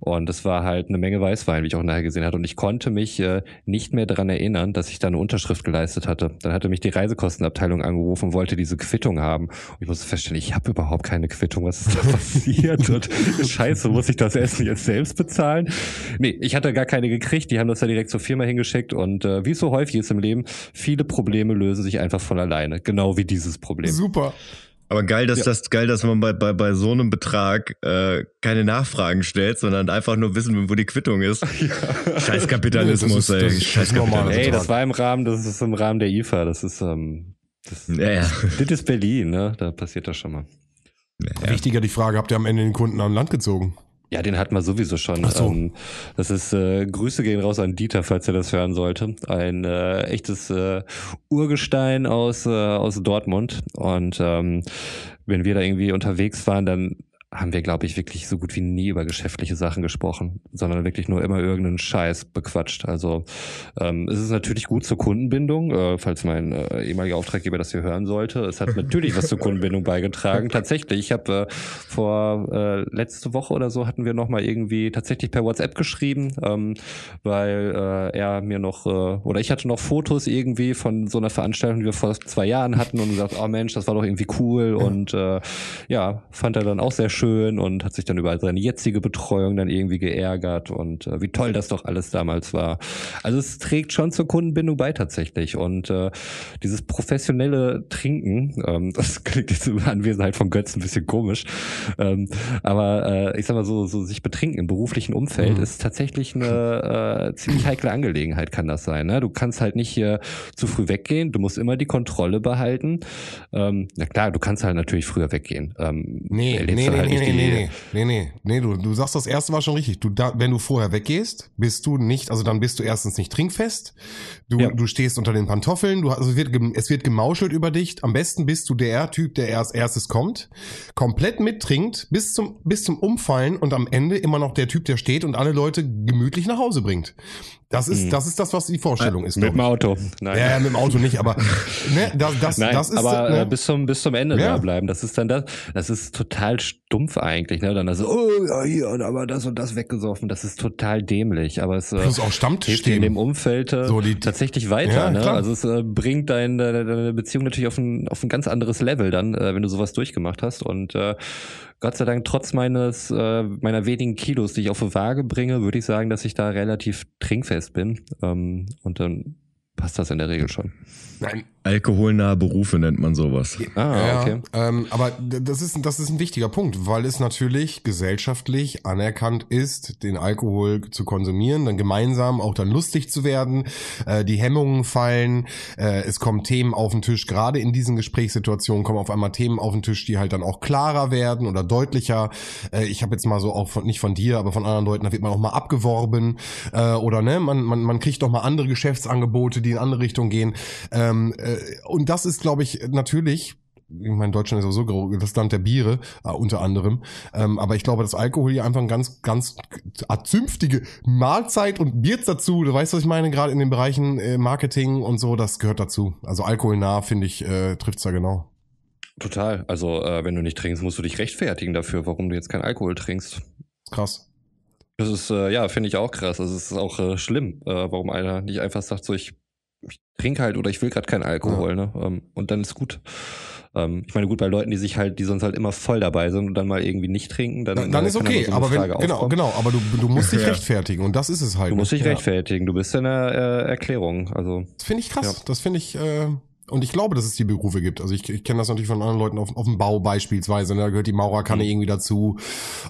Und es war halt eine Menge Weißwein, wie ich auch nachher gesehen hatte. Und ich konnte mich äh, nicht mehr daran erinnern, dass ich da eine Unterschrift geleistet hatte. Dann hatte mich die Reisekostenabteilung angerufen und wollte diese Quittung haben. Und ich musste feststellen, ich habe überhaupt keine Quittung. Was ist da passiert? Und scheiße, muss ich das Essen jetzt selbst bezahlen? Nee, ich hatte gar keine gekriegt. Die haben das ja direkt zur Firma hingeschickt. Und äh, wie es so häufig ist im Leben, viele Probleme lösen sich einfach von alleine. Genau wie dieses Problem. Super. Aber geil, dass Ja. das geil, dass man bei, bei, bei so einem Betrag äh, keine Nachfragen stellt, sondern einfach nur wissen, will, wo die Quittung ist. Scheiß Kapitalismus, Nee, das ist- ey. das ist Scheiß. Kapitalismus. Ey, das war im Rahmen, das ist im Rahmen der IFA. Das ist, ähm, das, Ja, ja. das ist Berlin, ne? Da passiert das schon mal. Ja. Wichtiger die Frage, habt ihr am Ende den Kunden an Land gezogen? Ja, den hatten wir sowieso schon. Ach so. Ähm, das ist äh, Grüße gehen raus an Dieter, falls er das hören sollte. Ein äh, echtes äh, Urgestein aus äh, aus Dortmund. Und ähm, wenn wir da irgendwie unterwegs waren, dann haben wir, glaube ich, wirklich so gut wie nie über geschäftliche Sachen gesprochen, sondern wirklich nur immer irgendeinen Scheiß bequatscht. Also ähm, es ist natürlich gut zur Kundenbindung, äh, falls mein äh, ehemaliger Auftraggeber das hier hören sollte. Es hat natürlich was zur Kundenbindung beigetragen. Tatsächlich, ich habe äh, vor äh, letzte Woche oder so hatten wir noch mal irgendwie tatsächlich per WhatsApp geschrieben, ähm, weil äh, er mir noch äh, oder ich hatte noch Fotos irgendwie von so einer Veranstaltung, die wir vor zwei Jahren hatten und gesagt, oh Mensch, das war doch irgendwie cool und äh, ja, fand er dann auch sehr schön und hat sich dann über seine jetzige Betreuung dann irgendwie geärgert und äh, wie toll das doch alles damals war. Also es trägt schon zur Kundenbindung bei tatsächlich und äh, dieses professionelle Trinken, ähm, das klingt jetzt in Anwesenheit von Götz ein bisschen komisch, ähm, aber äh, ich sag mal so, so sich betrinken im beruflichen Umfeld Mhm. ist tatsächlich eine äh, ziemlich heikle Angelegenheit, kann das sein. Ne? Du kannst halt nicht äh, zu früh weggehen, du musst immer die Kontrolle behalten. Ähm, na klar, du kannst halt natürlich früher weggehen. Ähm, Nee, nee, nee, halt nee, nee, nee, nee, nee, nee, du, du sagst das erste war schon richtig. Du, da, wenn du vorher weggehst, bist du nicht, also dann bist du erstens nicht trinkfest. Du, Ja. du stehst unter den Pantoffeln, du, also es wird, es wird gemauschelt über dich. Am besten bist du der Typ, der erst erstes kommt, komplett mittrinkt, bis zum, bis zum Umfallen und am Ende immer noch der Typ, der steht und alle Leute gemütlich nach Hause bringt. Das ist, Mhm. das ist das, was die Vorstellung ist. mit dem. Auto. Nein. Ja, ja, mit dem Auto nicht, aber ne, das, das, Nein, das ist aber ne, äh, bis zum bis zum Ende Ja. da bleiben. Das ist dann das. Das ist total stumpf eigentlich. Ne? Dann also oh ja hier und aber das und das weggesoffen. Das ist total dämlich. Aber es äh, plus auch Stammtisch in dem Umfeld äh, So, die- tatsächlich weiter. Ja, ne? klar. Also es äh, bringt dein, deine, deine Beziehung natürlich auf ein, auf ein ganz anderes Level dann, äh, wenn du sowas durchgemacht hast. Und äh, Gott sei Dank, trotz meines äh, meiner wenigen Kilos, die ich auf die Waage bringe, würde ich sagen, dass ich da relativ trinkfest bin. Ähm, und dann passt das in der Regel schon. Nein, Alkoholnahe Berufe nennt man sowas. Ah, ja, okay. ähm, aber das ist, das ist ein wichtiger Punkt, weil es natürlich gesellschaftlich anerkannt ist, den Alkohol zu konsumieren, dann gemeinsam auch dann lustig zu werden, äh, die Hemmungen fallen, äh, es kommen Themen auf den Tisch, gerade in diesen Gesprächssituationen kommen auf einmal Themen auf den Tisch, die halt dann auch klarer werden oder deutlicher. Äh, ich habe jetzt mal so auch von, nicht von dir, aber von anderen Leuten, da wird man auch mal abgeworben äh, oder ne, man, man, man kriegt doch mal andere Geschäftsangebote, die in andere Richtung gehen. Ähm, äh, und das ist, glaube ich, natürlich ich meine, Deutschland ist sowieso das Land der Biere, äh, unter anderem. Ähm, aber ich glaube, dass Alkohol hier einfach ein ganz, ganz zünftige Mahlzeit und Bier dazu. Du weißt, was ich meine, gerade in den Bereichen äh, Marketing und so, das gehört dazu. Also alkoholnah, finde ich, äh, trifft's da genau. Total. Also, äh, wenn du nicht trinkst, musst du dich rechtfertigen dafür, warum du jetzt keinen Alkohol trinkst. Krass. Das ist, äh, ja, finde ich auch krass. Das ist auch äh, schlimm, äh, warum einer nicht einfach sagt, so, ich, ich trinke halt oder ich will gerade keinen Alkohol, ne? Ähm, und dann ist gut. Ähm, ich meine, gut, bei Leuten, die sich halt, die sonst halt immer voll dabei sind und dann mal irgendwie nicht trinken, dann, Dann, dann ist okay, so aber wenn, Frage genau, aufkommen. genau, aber du, du musst dich Ja. rechtfertigen und das ist es halt. Du musst dich Ja. rechtfertigen, du bist in der äh, Erklärung. Also, Das finde ich krass. Ja. Das finde ich, äh, Und ich glaube, dass es die Berufe gibt. Also ich, ich kenne das natürlich von anderen Leuten auf, auf dem Bau beispielsweise. Ne? Da gehört die Maurerkanne irgendwie dazu.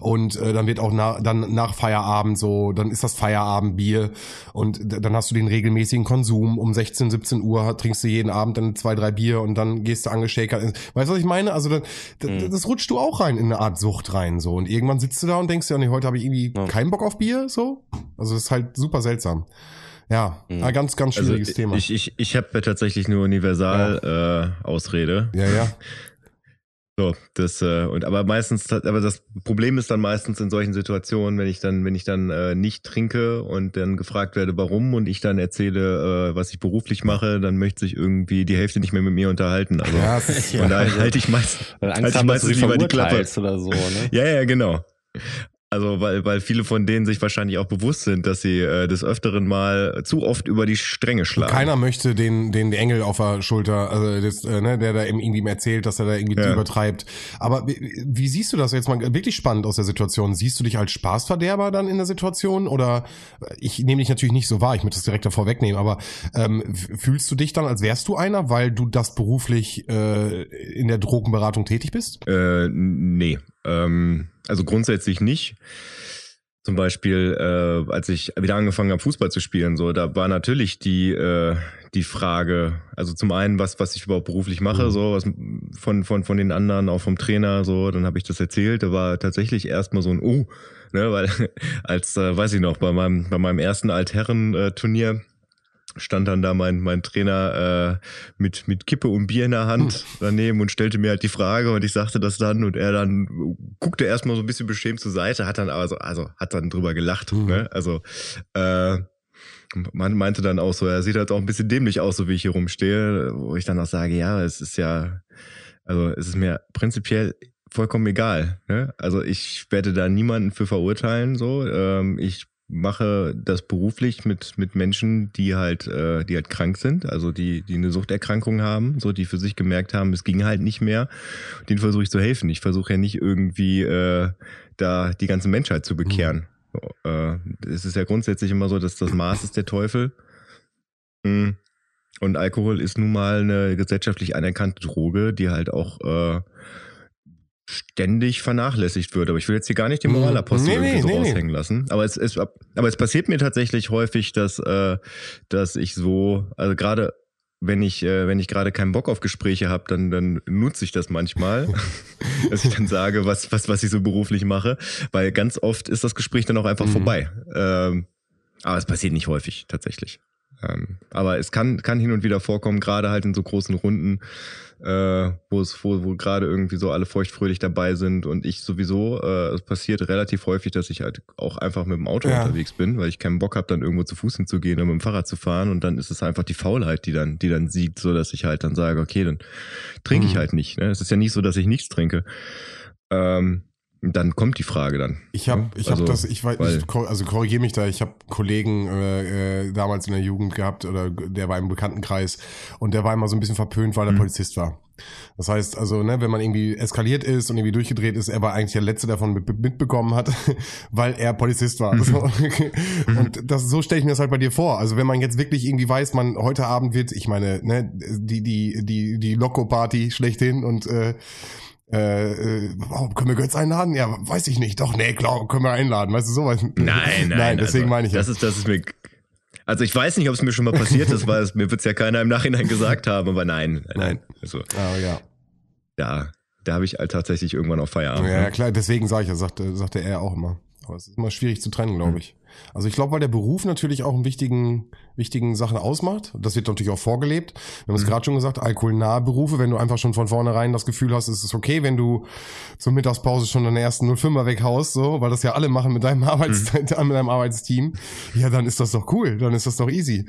Und äh, dann wird auch na, dann nach Feierabend so, dann ist das Feierabendbier. Und dann hast du den regelmäßigen Konsum. Um 16, 17 Uhr trinkst du jeden Abend dann zwei, drei Bier und dann gehst du angeschäkert. Weißt du, was ich meine? Also dann, d- das rutscht du auch rein in eine Art Sucht rein. so Und irgendwann sitzt du da und denkst dir, nee, heute habe ich irgendwie Ja. keinen Bock auf Bier. so Also das ist halt super seltsam. Ja, Mhm. ein ganz, ganz Also schwieriges Thema. ich, ich, ich habe ja tatsächlich eine Universal äh, Ausrede. ja, ja. So, das äh, und aber meistens, aber das Problem ist dann meistens in solchen Situationen, wenn ich dann, wenn ich dann äh, nicht trinke und dann gefragt werde, warum und ich dann erzähle, äh, was ich beruflich mache, dann möchte sich irgendwie die Hälfte nicht mehr mit mir unterhalten. Also Ja, von daher also- halte ich meist, Weil halte ich haben, dass du meistens lieber die Klappe. oder so, ne? Ja, ja, genau. Also weil, weil viele von denen sich wahrscheinlich auch bewusst sind, dass sie äh, des Öfteren mal zu oft über die Stränge schlagen. Keiner möchte den, den Engel auf der Schulter, also das, äh, ne, der da ihm irgendwie erzählt, dass er da irgendwie Ja. übertreibt. Aber wie, wie siehst du das jetzt mal wirklich spannend aus der Situation? Siehst du dich als Spaßverderber dann in der Situation? Oder ich nehme dich natürlich nicht so wahr, ich möchte das direkt davor wegnehmen, aber ähm, fühlst du dich dann, als wärst du einer, weil du das beruflich äh, in der Drogenberatung tätig bist? Äh, nee. Ähm, also grundsätzlich nicht. Zum Beispiel, äh, als ich wieder angefangen habe, Fußball zu spielen, so, da war natürlich die, äh, die Frage, also zum einen, was, was ich überhaupt beruflich mache, Mhm. so, was von, von, von den anderen, auch vom Trainer, so, dann habe ich das erzählt, da war tatsächlich erstmal so ein Oh, ne, weil als, äh, weiß ich noch, bei meinem, bei meinem ersten Altherren-Turnier stand dann da mein, mein Trainer äh, mit, mit Kippe und Bier in der Hand daneben und stellte mir halt die Frage und ich sagte das dann und er dann guckte erstmal so ein bisschen beschämt zur Seite, hat dann aber so, also hat dann drüber gelacht, Mhm. ne? Also äh, man meinte dann auch so, er sieht halt auch ein bisschen dämlich aus, so wie ich hier rumstehe, wo ich dann auch sage, ja, es ist ja, also es ist mir prinzipiell vollkommen egal. Ne? Also ich werde da niemanden für verurteilen. So, ähm, ich mache das beruflich mit mit Menschen, die halt äh, die halt krank sind, also die die eine Suchterkrankung haben, so die für sich gemerkt haben, es ging halt nicht mehr. Denen versuche ich zu helfen. Ich versuche ja nicht irgendwie äh, da die ganze Menschheit zu bekehren. So, äh, es ist ja grundsätzlich immer so, dass das Maß ist der Teufel. Mm. Und Alkohol ist nun mal eine gesellschaftlich anerkannte Droge, die halt auch äh, ständig vernachlässigt wird. Aber ich will jetzt hier gar nicht den Mhm. Moralapostel Nee, irgendwie nee, so nee. raushängen lassen. Aber es, es, aber es passiert mir tatsächlich häufig, dass, äh, dass ich so, also gerade wenn ich, äh, wenn ich gerade keinen Bock auf Gespräche habe, dann, dann nutze ich das manchmal, dass ich dann sage, was, was, was ich so beruflich mache, weil ganz oft ist das Gespräch dann auch einfach Mhm. vorbei. Ähm, aber es passiert nicht häufig, tatsächlich. Ähm, aber es kann, kann hin und wieder vorkommen, gerade halt in so großen Runden, äh, wo es, wo, wo gerade irgendwie so alle feuchtfröhlich dabei sind und ich sowieso, äh, es passiert relativ häufig, dass ich halt auch einfach mit dem Auto Ja. unterwegs bin, weil ich keinen Bock habe, dann irgendwo zu Fuß hinzugehen oder mit dem Fahrrad zu fahren und dann ist es einfach die Faulheit, die dann, die dann siegt, so dass ich halt dann sage, okay, dann trinke ich Mhm. halt nicht. Ne? Es ist ja nicht so, dass ich nichts trinke. Ähm, dann kommt die Frage dann. Ich habe, Ja, ich habe also, das, ich weiß, ich, also korrigiere mich da. Ich habe Kollegen äh, äh, damals in der Jugend gehabt oder der war im Bekanntenkreis und der war immer so ein bisschen verpönt, weil er Mhm. Polizist war. Das heißt, also ne, wenn man irgendwie eskaliert ist und irgendwie durchgedreht ist, er war eigentlich der letzte, der davon mit- mitbekommen hat, weil er Polizist war. So. Und das so stelle ich mir das halt bei dir vor. Also wenn man jetzt wirklich irgendwie weiß, man heute Abend wird, ich meine, ne, die die die die Loco Party schlechthin und äh, äh, oh, können wir Götz einladen? Ja, weiß ich nicht. Doch, nee, klar, können wir einladen. Weißt du, sowas. Nein, nein. Nein, deswegen also, meine ich ja. Das ist, das ist mir. Also ich weiß nicht, ob es mir schon mal passiert ist, weil es mir wird's ja keiner im Nachhinein gesagt haben, aber nein, nein, nein. Also Ah, ja. da, da habe ich halt tatsächlich irgendwann auf Feierabend. Ja, ne? klar, deswegen sage ich ja, sagte, sagte er auch immer. Aber es ist immer schwierig zu trennen, glaube ich. Also ich glaube, weil der Beruf natürlich auch einen wichtigen, wichtigen Sachen ausmacht. Das wird natürlich auch vorgelebt. Wir haben es gerade schon gesagt, alkoholnahe Berufe, wenn du einfach schon von vornherein das Gefühl hast, es ist okay, wenn du zur Mittagspause schon deine ersten 05er weghaust, so, weil das ja alle machen mit deinem Arbeits mit deinem Arbeitsteam, ja, dann ist das doch cool, dann ist das doch easy.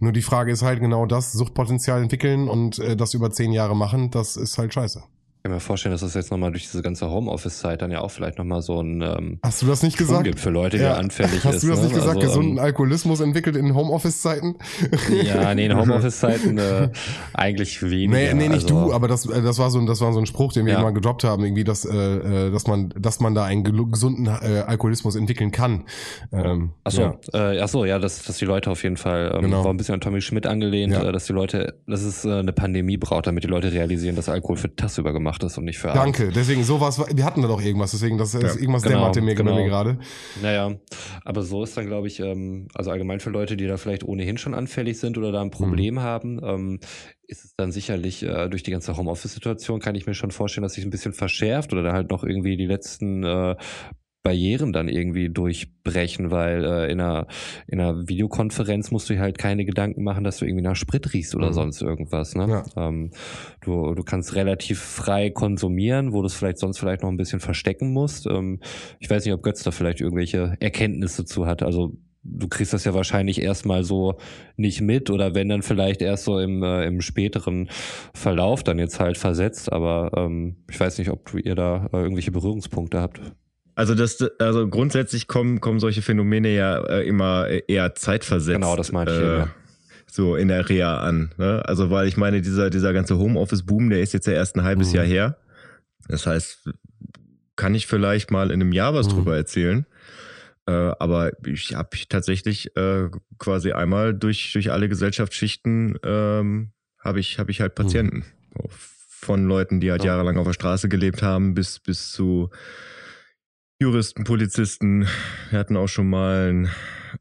Nur die Frage ist halt genau das, Suchtpotenzial entwickeln und äh, das über zehn Jahre machen, das ist halt scheiße. Ich kann mir vorstellen, dass das jetzt nochmal durch diese ganze Homeoffice-Zeit dann ja auch vielleicht nochmal so ein ähm, Hast du das nicht gesagt? gibt für Leute, die Ja. anfällig Hast ist. du das ne? nicht gesagt? Also, Gesunden ähm, Alkoholismus entwickelt in Homeoffice-Zeiten? Ja, nee, in Homeoffice-Zeiten äh, eigentlich weniger. Nee, nee, nicht also, du, aber das, äh, das war so ein, das war so ein Spruch, den wir Ja. mal gedroppt haben, irgendwie, dass, äh, äh, dass man, dass man da einen gesunden äh, Alkoholismus entwickeln kann. Ähm, Ach so, ja. äh, ach so, ja, dass, dass die Leute auf jeden Fall, ähm, Genau. war ein bisschen an Tommy Schmidt angelehnt, Ja. äh, dass die Leute, dass es äh, eine Pandemie braucht, damit die Leute realisieren, dass Alkohol für tagsüber gemacht ist und nicht für. Danke. Deswegen sowas, wir hatten da doch irgendwas, deswegen das ist Ja, irgendwas genau, dämmerte mir, genau. mir gerade. Naja, aber so ist dann, glaube ich, ähm, also allgemein für Leute, die da vielleicht ohnehin schon anfällig sind oder da ein Problem haben, ähm, ist es dann sicherlich äh, durch die ganze Homeoffice-Situation, kann ich mir schon vorstellen, dass sich ein bisschen verschärft oder da halt noch irgendwie die letzten äh, Barrieren dann irgendwie durchbrechen, weil äh, in, einer, in einer Videokonferenz musst du dir halt keine Gedanken machen, dass du irgendwie nach Sprit riechst oder Mhm. sonst irgendwas. Ne? Ja. Ähm, du, du kannst relativ frei konsumieren, wo du es vielleicht sonst vielleicht noch ein bisschen verstecken musst. Ähm, ich weiß nicht, ob Götz da vielleicht irgendwelche Erkenntnisse zu hat. Also du kriegst das ja wahrscheinlich erstmal so nicht mit oder wenn dann vielleicht erst so im, äh, im späteren Verlauf dann jetzt halt versetzt. Aber ähm, ich weiß nicht, ob ihr da äh, irgendwelche Berührungspunkte habt. Also das, also grundsätzlich kommen, kommen solche Phänomene ja äh, immer eher zeitversetzt. Genau, das meinte ich äh, ja. So in der Reha an. Ne? Also weil ich meine, dieser, dieser ganze Homeoffice-Boom, der ist jetzt ja erst ein halbes Mhm. Jahr her. Das heißt, kann ich vielleicht mal in einem Jahr was Mhm. drüber erzählen. Äh, aber ich habe tatsächlich äh, quasi einmal durch, durch alle Gesellschaftsschichten ähm, habe ich, hab ich halt Patienten. Von Leuten, die halt Ja. jahrelang auf der Straße gelebt haben, bis, bis zu Juristen, Polizisten. Wir hatten auch schon mal einen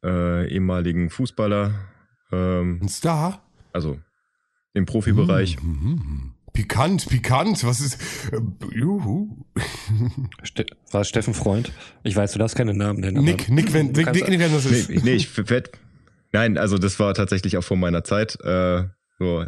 äh, ehemaligen Fußballer, ähm, Ein Star? also im Profibereich. Mhm. Pikant, pikant, was ist, äh, juhu. Ste war es Steffen Freund? Ich weiß, du darfst keine Namen nennen. Nick, Nick, wenn, du Nick, Nick, Nick, wenn das ist. Nee, nee, ich werd, Nein, also das war tatsächlich auch vor meiner Zeit. Äh, so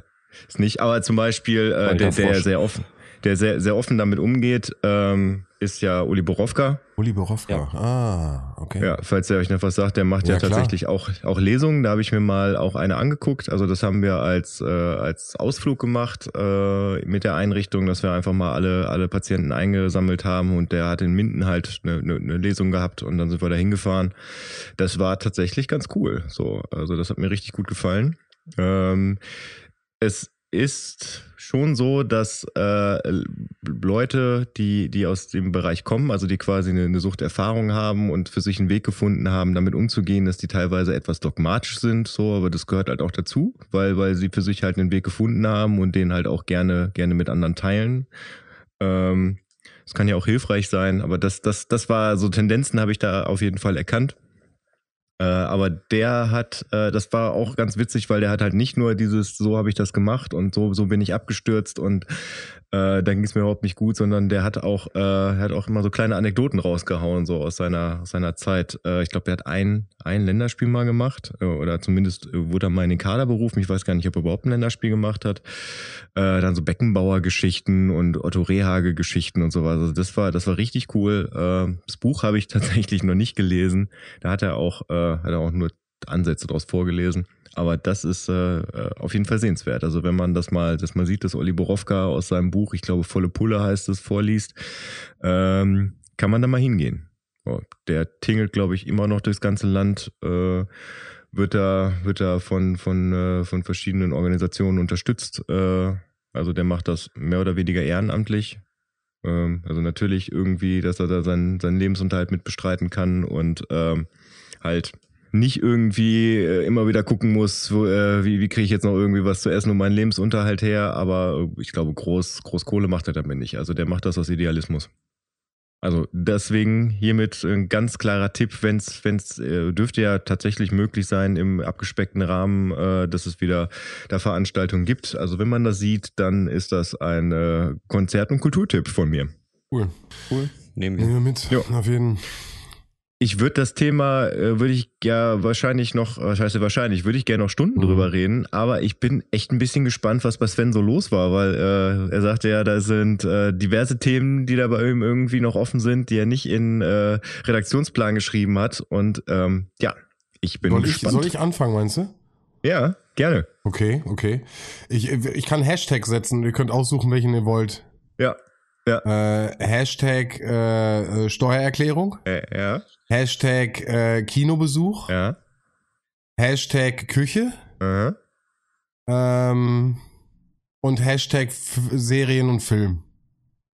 ist nicht. Aber zum Beispiel, äh, der, der sehr offen, der sehr, sehr offen damit umgeht, ähm, ist ja Uli Borowka. Uli Borowka. Ja. Ah, okay. Ja, falls er euch noch was sagt, der macht ja, Ja, tatsächlich auch, auch Lesungen. Da habe ich mir mal auch eine angeguckt. Also das haben wir als, äh, als Ausflug gemacht äh, mit der Einrichtung, dass wir einfach mal alle, alle Patienten eingesammelt haben und der hat in Minden halt eine, eine, eine Lesung gehabt und dann sind wir da hingefahren. Das war tatsächlich ganz cool. So, also das hat mir richtig gut gefallen. Ähm, es ist schon so, dass äh, Leute, die, die aus dem Bereich kommen, also die quasi eine, eine Suchterfahrung haben und für sich einen Weg gefunden haben, damit umzugehen, dass die teilweise etwas dogmatisch sind, so, aber das gehört halt auch dazu, weil, weil sie für sich halt einen Weg gefunden haben und den halt auch gerne, gerne mit anderen teilen. Ähm, das kann ja auch hilfreich sein, aber das, das, das war so Tendenzen habe ich da auf jeden Fall erkannt. Äh, aber der hat, äh, das war auch ganz witzig, weil der hat halt nicht nur dieses, so habe ich das gemacht und so, so bin ich abgestürzt und äh, dann ging es mir überhaupt nicht gut, sondern der hat auch, äh, hat auch immer so kleine Anekdoten rausgehauen, so aus seiner, aus seiner Zeit. Äh, ich glaube, der hat ein, ein Länderspiel mal gemacht, äh, oder zumindest äh, wurde er mal in den Kader berufen. Ich weiß gar nicht, ob er überhaupt ein Länderspiel gemacht hat. Äh, dann so Beckenbauer-Geschichten und Otto Rehage-Geschichten und so was. Also das war, das war richtig cool. Äh, das Buch habe ich tatsächlich noch nicht gelesen. Da hat er auch, äh, hat er auch nur Ansätze daraus vorgelesen. Aber das ist äh, auf jeden Fall sehenswert. Also wenn man das mal, das mal sieht, dass Olli Borowka aus seinem Buch, ich glaube Volle Pulle heißt es, vorliest, ähm, kann man da mal hingehen. Oh, der tingelt, glaube ich, immer noch durchs ganze Land, äh, wird da, wird da von, von, äh, von verschiedenen Organisationen unterstützt. Äh, also der macht das mehr oder weniger ehrenamtlich. Ähm, also natürlich irgendwie, dass er da seinen, seinen Lebensunterhalt mit bestreiten kann und ähm, halt nicht irgendwie äh, immer wieder gucken muss, wo, äh, wie, wie kriege ich jetzt noch irgendwie was zu essen und meinen Lebensunterhalt her, aber äh, ich glaube, groß, groß Kohle macht er damit nicht. Also der macht das aus Idealismus. Also deswegen hiermit ein ganz klarer Tipp, wenn es, wenn es äh, dürfte ja tatsächlich möglich sein im abgespeckten Rahmen, äh, dass es wieder da Veranstaltungen gibt. Also wenn man das sieht, dann ist das ein äh, Konzert- und Kulturtipp von mir. Cool. Cool. Nehmen wir. Nehmen wir mit. Jo. Auf jeden Ich würde das Thema, äh, würde ich ja wahrscheinlich noch, was heißt wahrscheinlich, würde ich gerne noch Stunden Mhm. drüber reden, aber ich bin echt ein bisschen gespannt, was bei Sven so los war, weil äh, er sagte ja, da sind äh, diverse Themen, die da bei ihm irgendwie noch offen sind, die er nicht in äh, Redaktionsplan geschrieben hat und ähm, ja, ich bin Soll ich, gespannt. soll ich anfangen, meinst du? Ja, gerne. Okay, okay. Ich, ich kann Hashtag setzen. Ihr könnt aussuchen, welchen ihr wollt. Ja. Ja. Äh, Hashtag äh, äh, Steuererklärung. Äh, ja. Hashtag äh, Kinobesuch. Ja. Hashtag Küche. Aha. Ähm, und Hashtag F Serien und Film.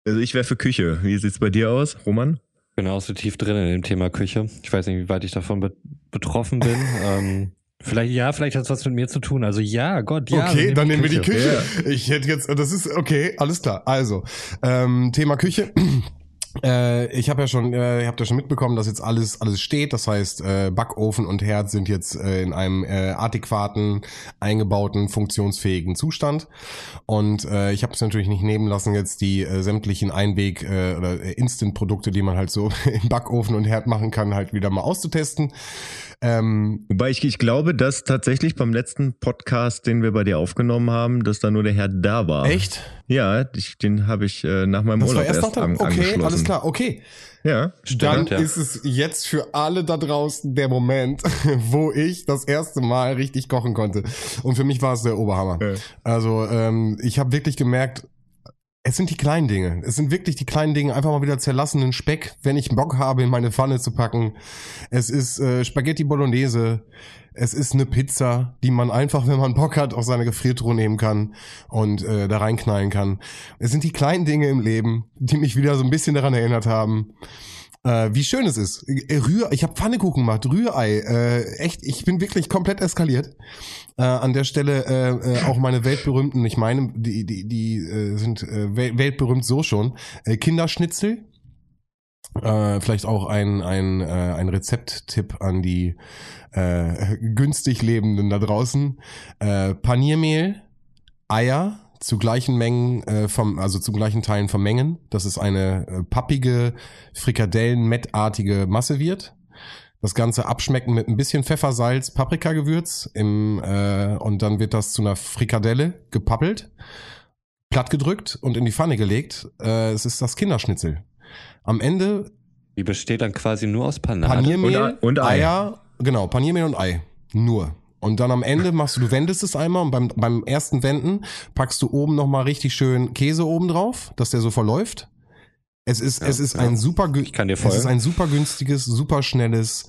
Also ich wäre für Küche. Wie sieht's bei dir aus, Roman? bin auch so tief drin in dem Thema Küche. Ich weiß nicht, wie weit ich davon be betroffen bin. ähm, vielleicht, ja, vielleicht hat es was mit mir zu tun. Also ja, Gott, ja. okay, dann nehmen wir die Küche. Küche. Ich hätte jetzt, das ist okay, alles klar. Also, ähm, Thema Küche. Äh, ich habe ja schon, äh, ihr habt ja schon mitbekommen, dass jetzt alles alles steht. Das heißt, äh, Backofen und Herd sind jetzt äh, in einem äh, adäquaten, eingebauten, funktionsfähigen Zustand. Und äh, ich habe es natürlich nicht nehmen lassen, jetzt die äh, sämtlichen Einweg- äh, oder äh, Instant-Produkte, die man halt so im Backofen und Herd machen kann, halt wieder mal auszutesten. Ähm, Wobei ich, ich glaube, dass tatsächlich beim letzten Podcast, den wir bei dir aufgenommen haben, dass da nur der Herr da war. echt? Ja, ich, den habe ich äh, nach meinem Das war Urlaub erst erst, nach an, okay, angeschlossen. alles klar, okay. Ja, Dann ja. ist es jetzt für alle da draußen der Moment, wo ich das erste Mal richtig kochen konnte. Und für mich war es der Oberhammer. Ja. Also ähm, ich habe wirklich gemerkt, es sind die kleinen Dinge. Es sind wirklich die kleinen Dinge. Einfach mal wieder zerlassenen Speck, wenn ich Bock habe, in meine Pfanne zu packen. Es ist äh, Spaghetti Bolognese. Es ist eine Pizza, die man einfach, wenn man Bock hat, aus seiner Gefriertruhe nehmen kann und äh, da reinknallen kann. Es sind die kleinen Dinge im Leben, die mich wieder so ein bisschen daran erinnert haben, äh, wie schön es ist. Äh, Rühr, ich habe Pfannekuchen gemacht, Rührei. Äh, echt, ich bin wirklich komplett eskaliert. Äh, an der Stelle äh, äh, auch meine weltberühmten, ich meine, die, die, die äh, sind äh, wel- weltberühmt so schon. Äh, Kinderschnitzel. Äh, vielleicht auch ein, ein, äh, ein Rezepttipp an die äh, günstig Lebenden da draußen. Äh, Paniermehl, Eier zu gleichen Mengen, äh, vom, also zu gleichen Teilen vermengen, dass es eine äh, pappige, frikadellen-mettartige Masse wird. Das Ganze abschmecken mit ein bisschen Pfeffer, Salz, Paprikagewürz im, äh, und dann wird das zu einer Frikadelle gepappelt, platt gedrückt und in die Pfanne gelegt. Äh, es ist das Kinderschnitzel. Am Ende Die besteht dann quasi nur aus Panade. Paniermehl, Und- und Ei. Eier, genau, Paniermehl und Ei. Nur. Und dann am Ende machst du, du wendest es einmal und beim, beim ersten Wenden packst du oben nochmal richtig schön Käse oben drauf, dass der so verläuft. Es ist, es ist ein super, Ich kann dir es ist ein super günstiges, super schnelles,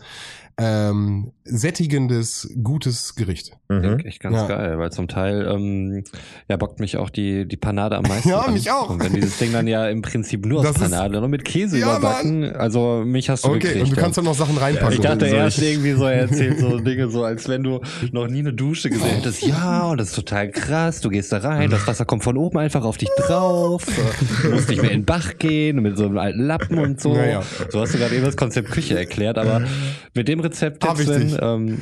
ähm, sättigendes, gutes Gericht. Mhm. Echt ganz Ja. geil, weil zum Teil ähm, ja, bockt mich auch die, die Panade am meisten Ja, an. mich auch. Und wenn dieses Ding dann ja im Prinzip nur aus Das ist- Panade und mit Käse Ja, überbacken, also mich hast du Okay, gekriegt. und du kannst dann noch Sachen reinpacken. ich dachte erst ich- irgendwie so, er erzählt so Dinge so, als wenn du noch nie eine Dusche gesehen hättest. Ja, und das ist total krass. Du gehst da rein, das Wasser kommt von oben einfach auf dich drauf. Du musst nicht mehr in den Bach gehen mit so einem alten Lappen und so. Naja. So hast du gerade eben das Konzept Küche erklärt, aber mit dem Rezept Hab jetzt, ich Sven, dich. ähm,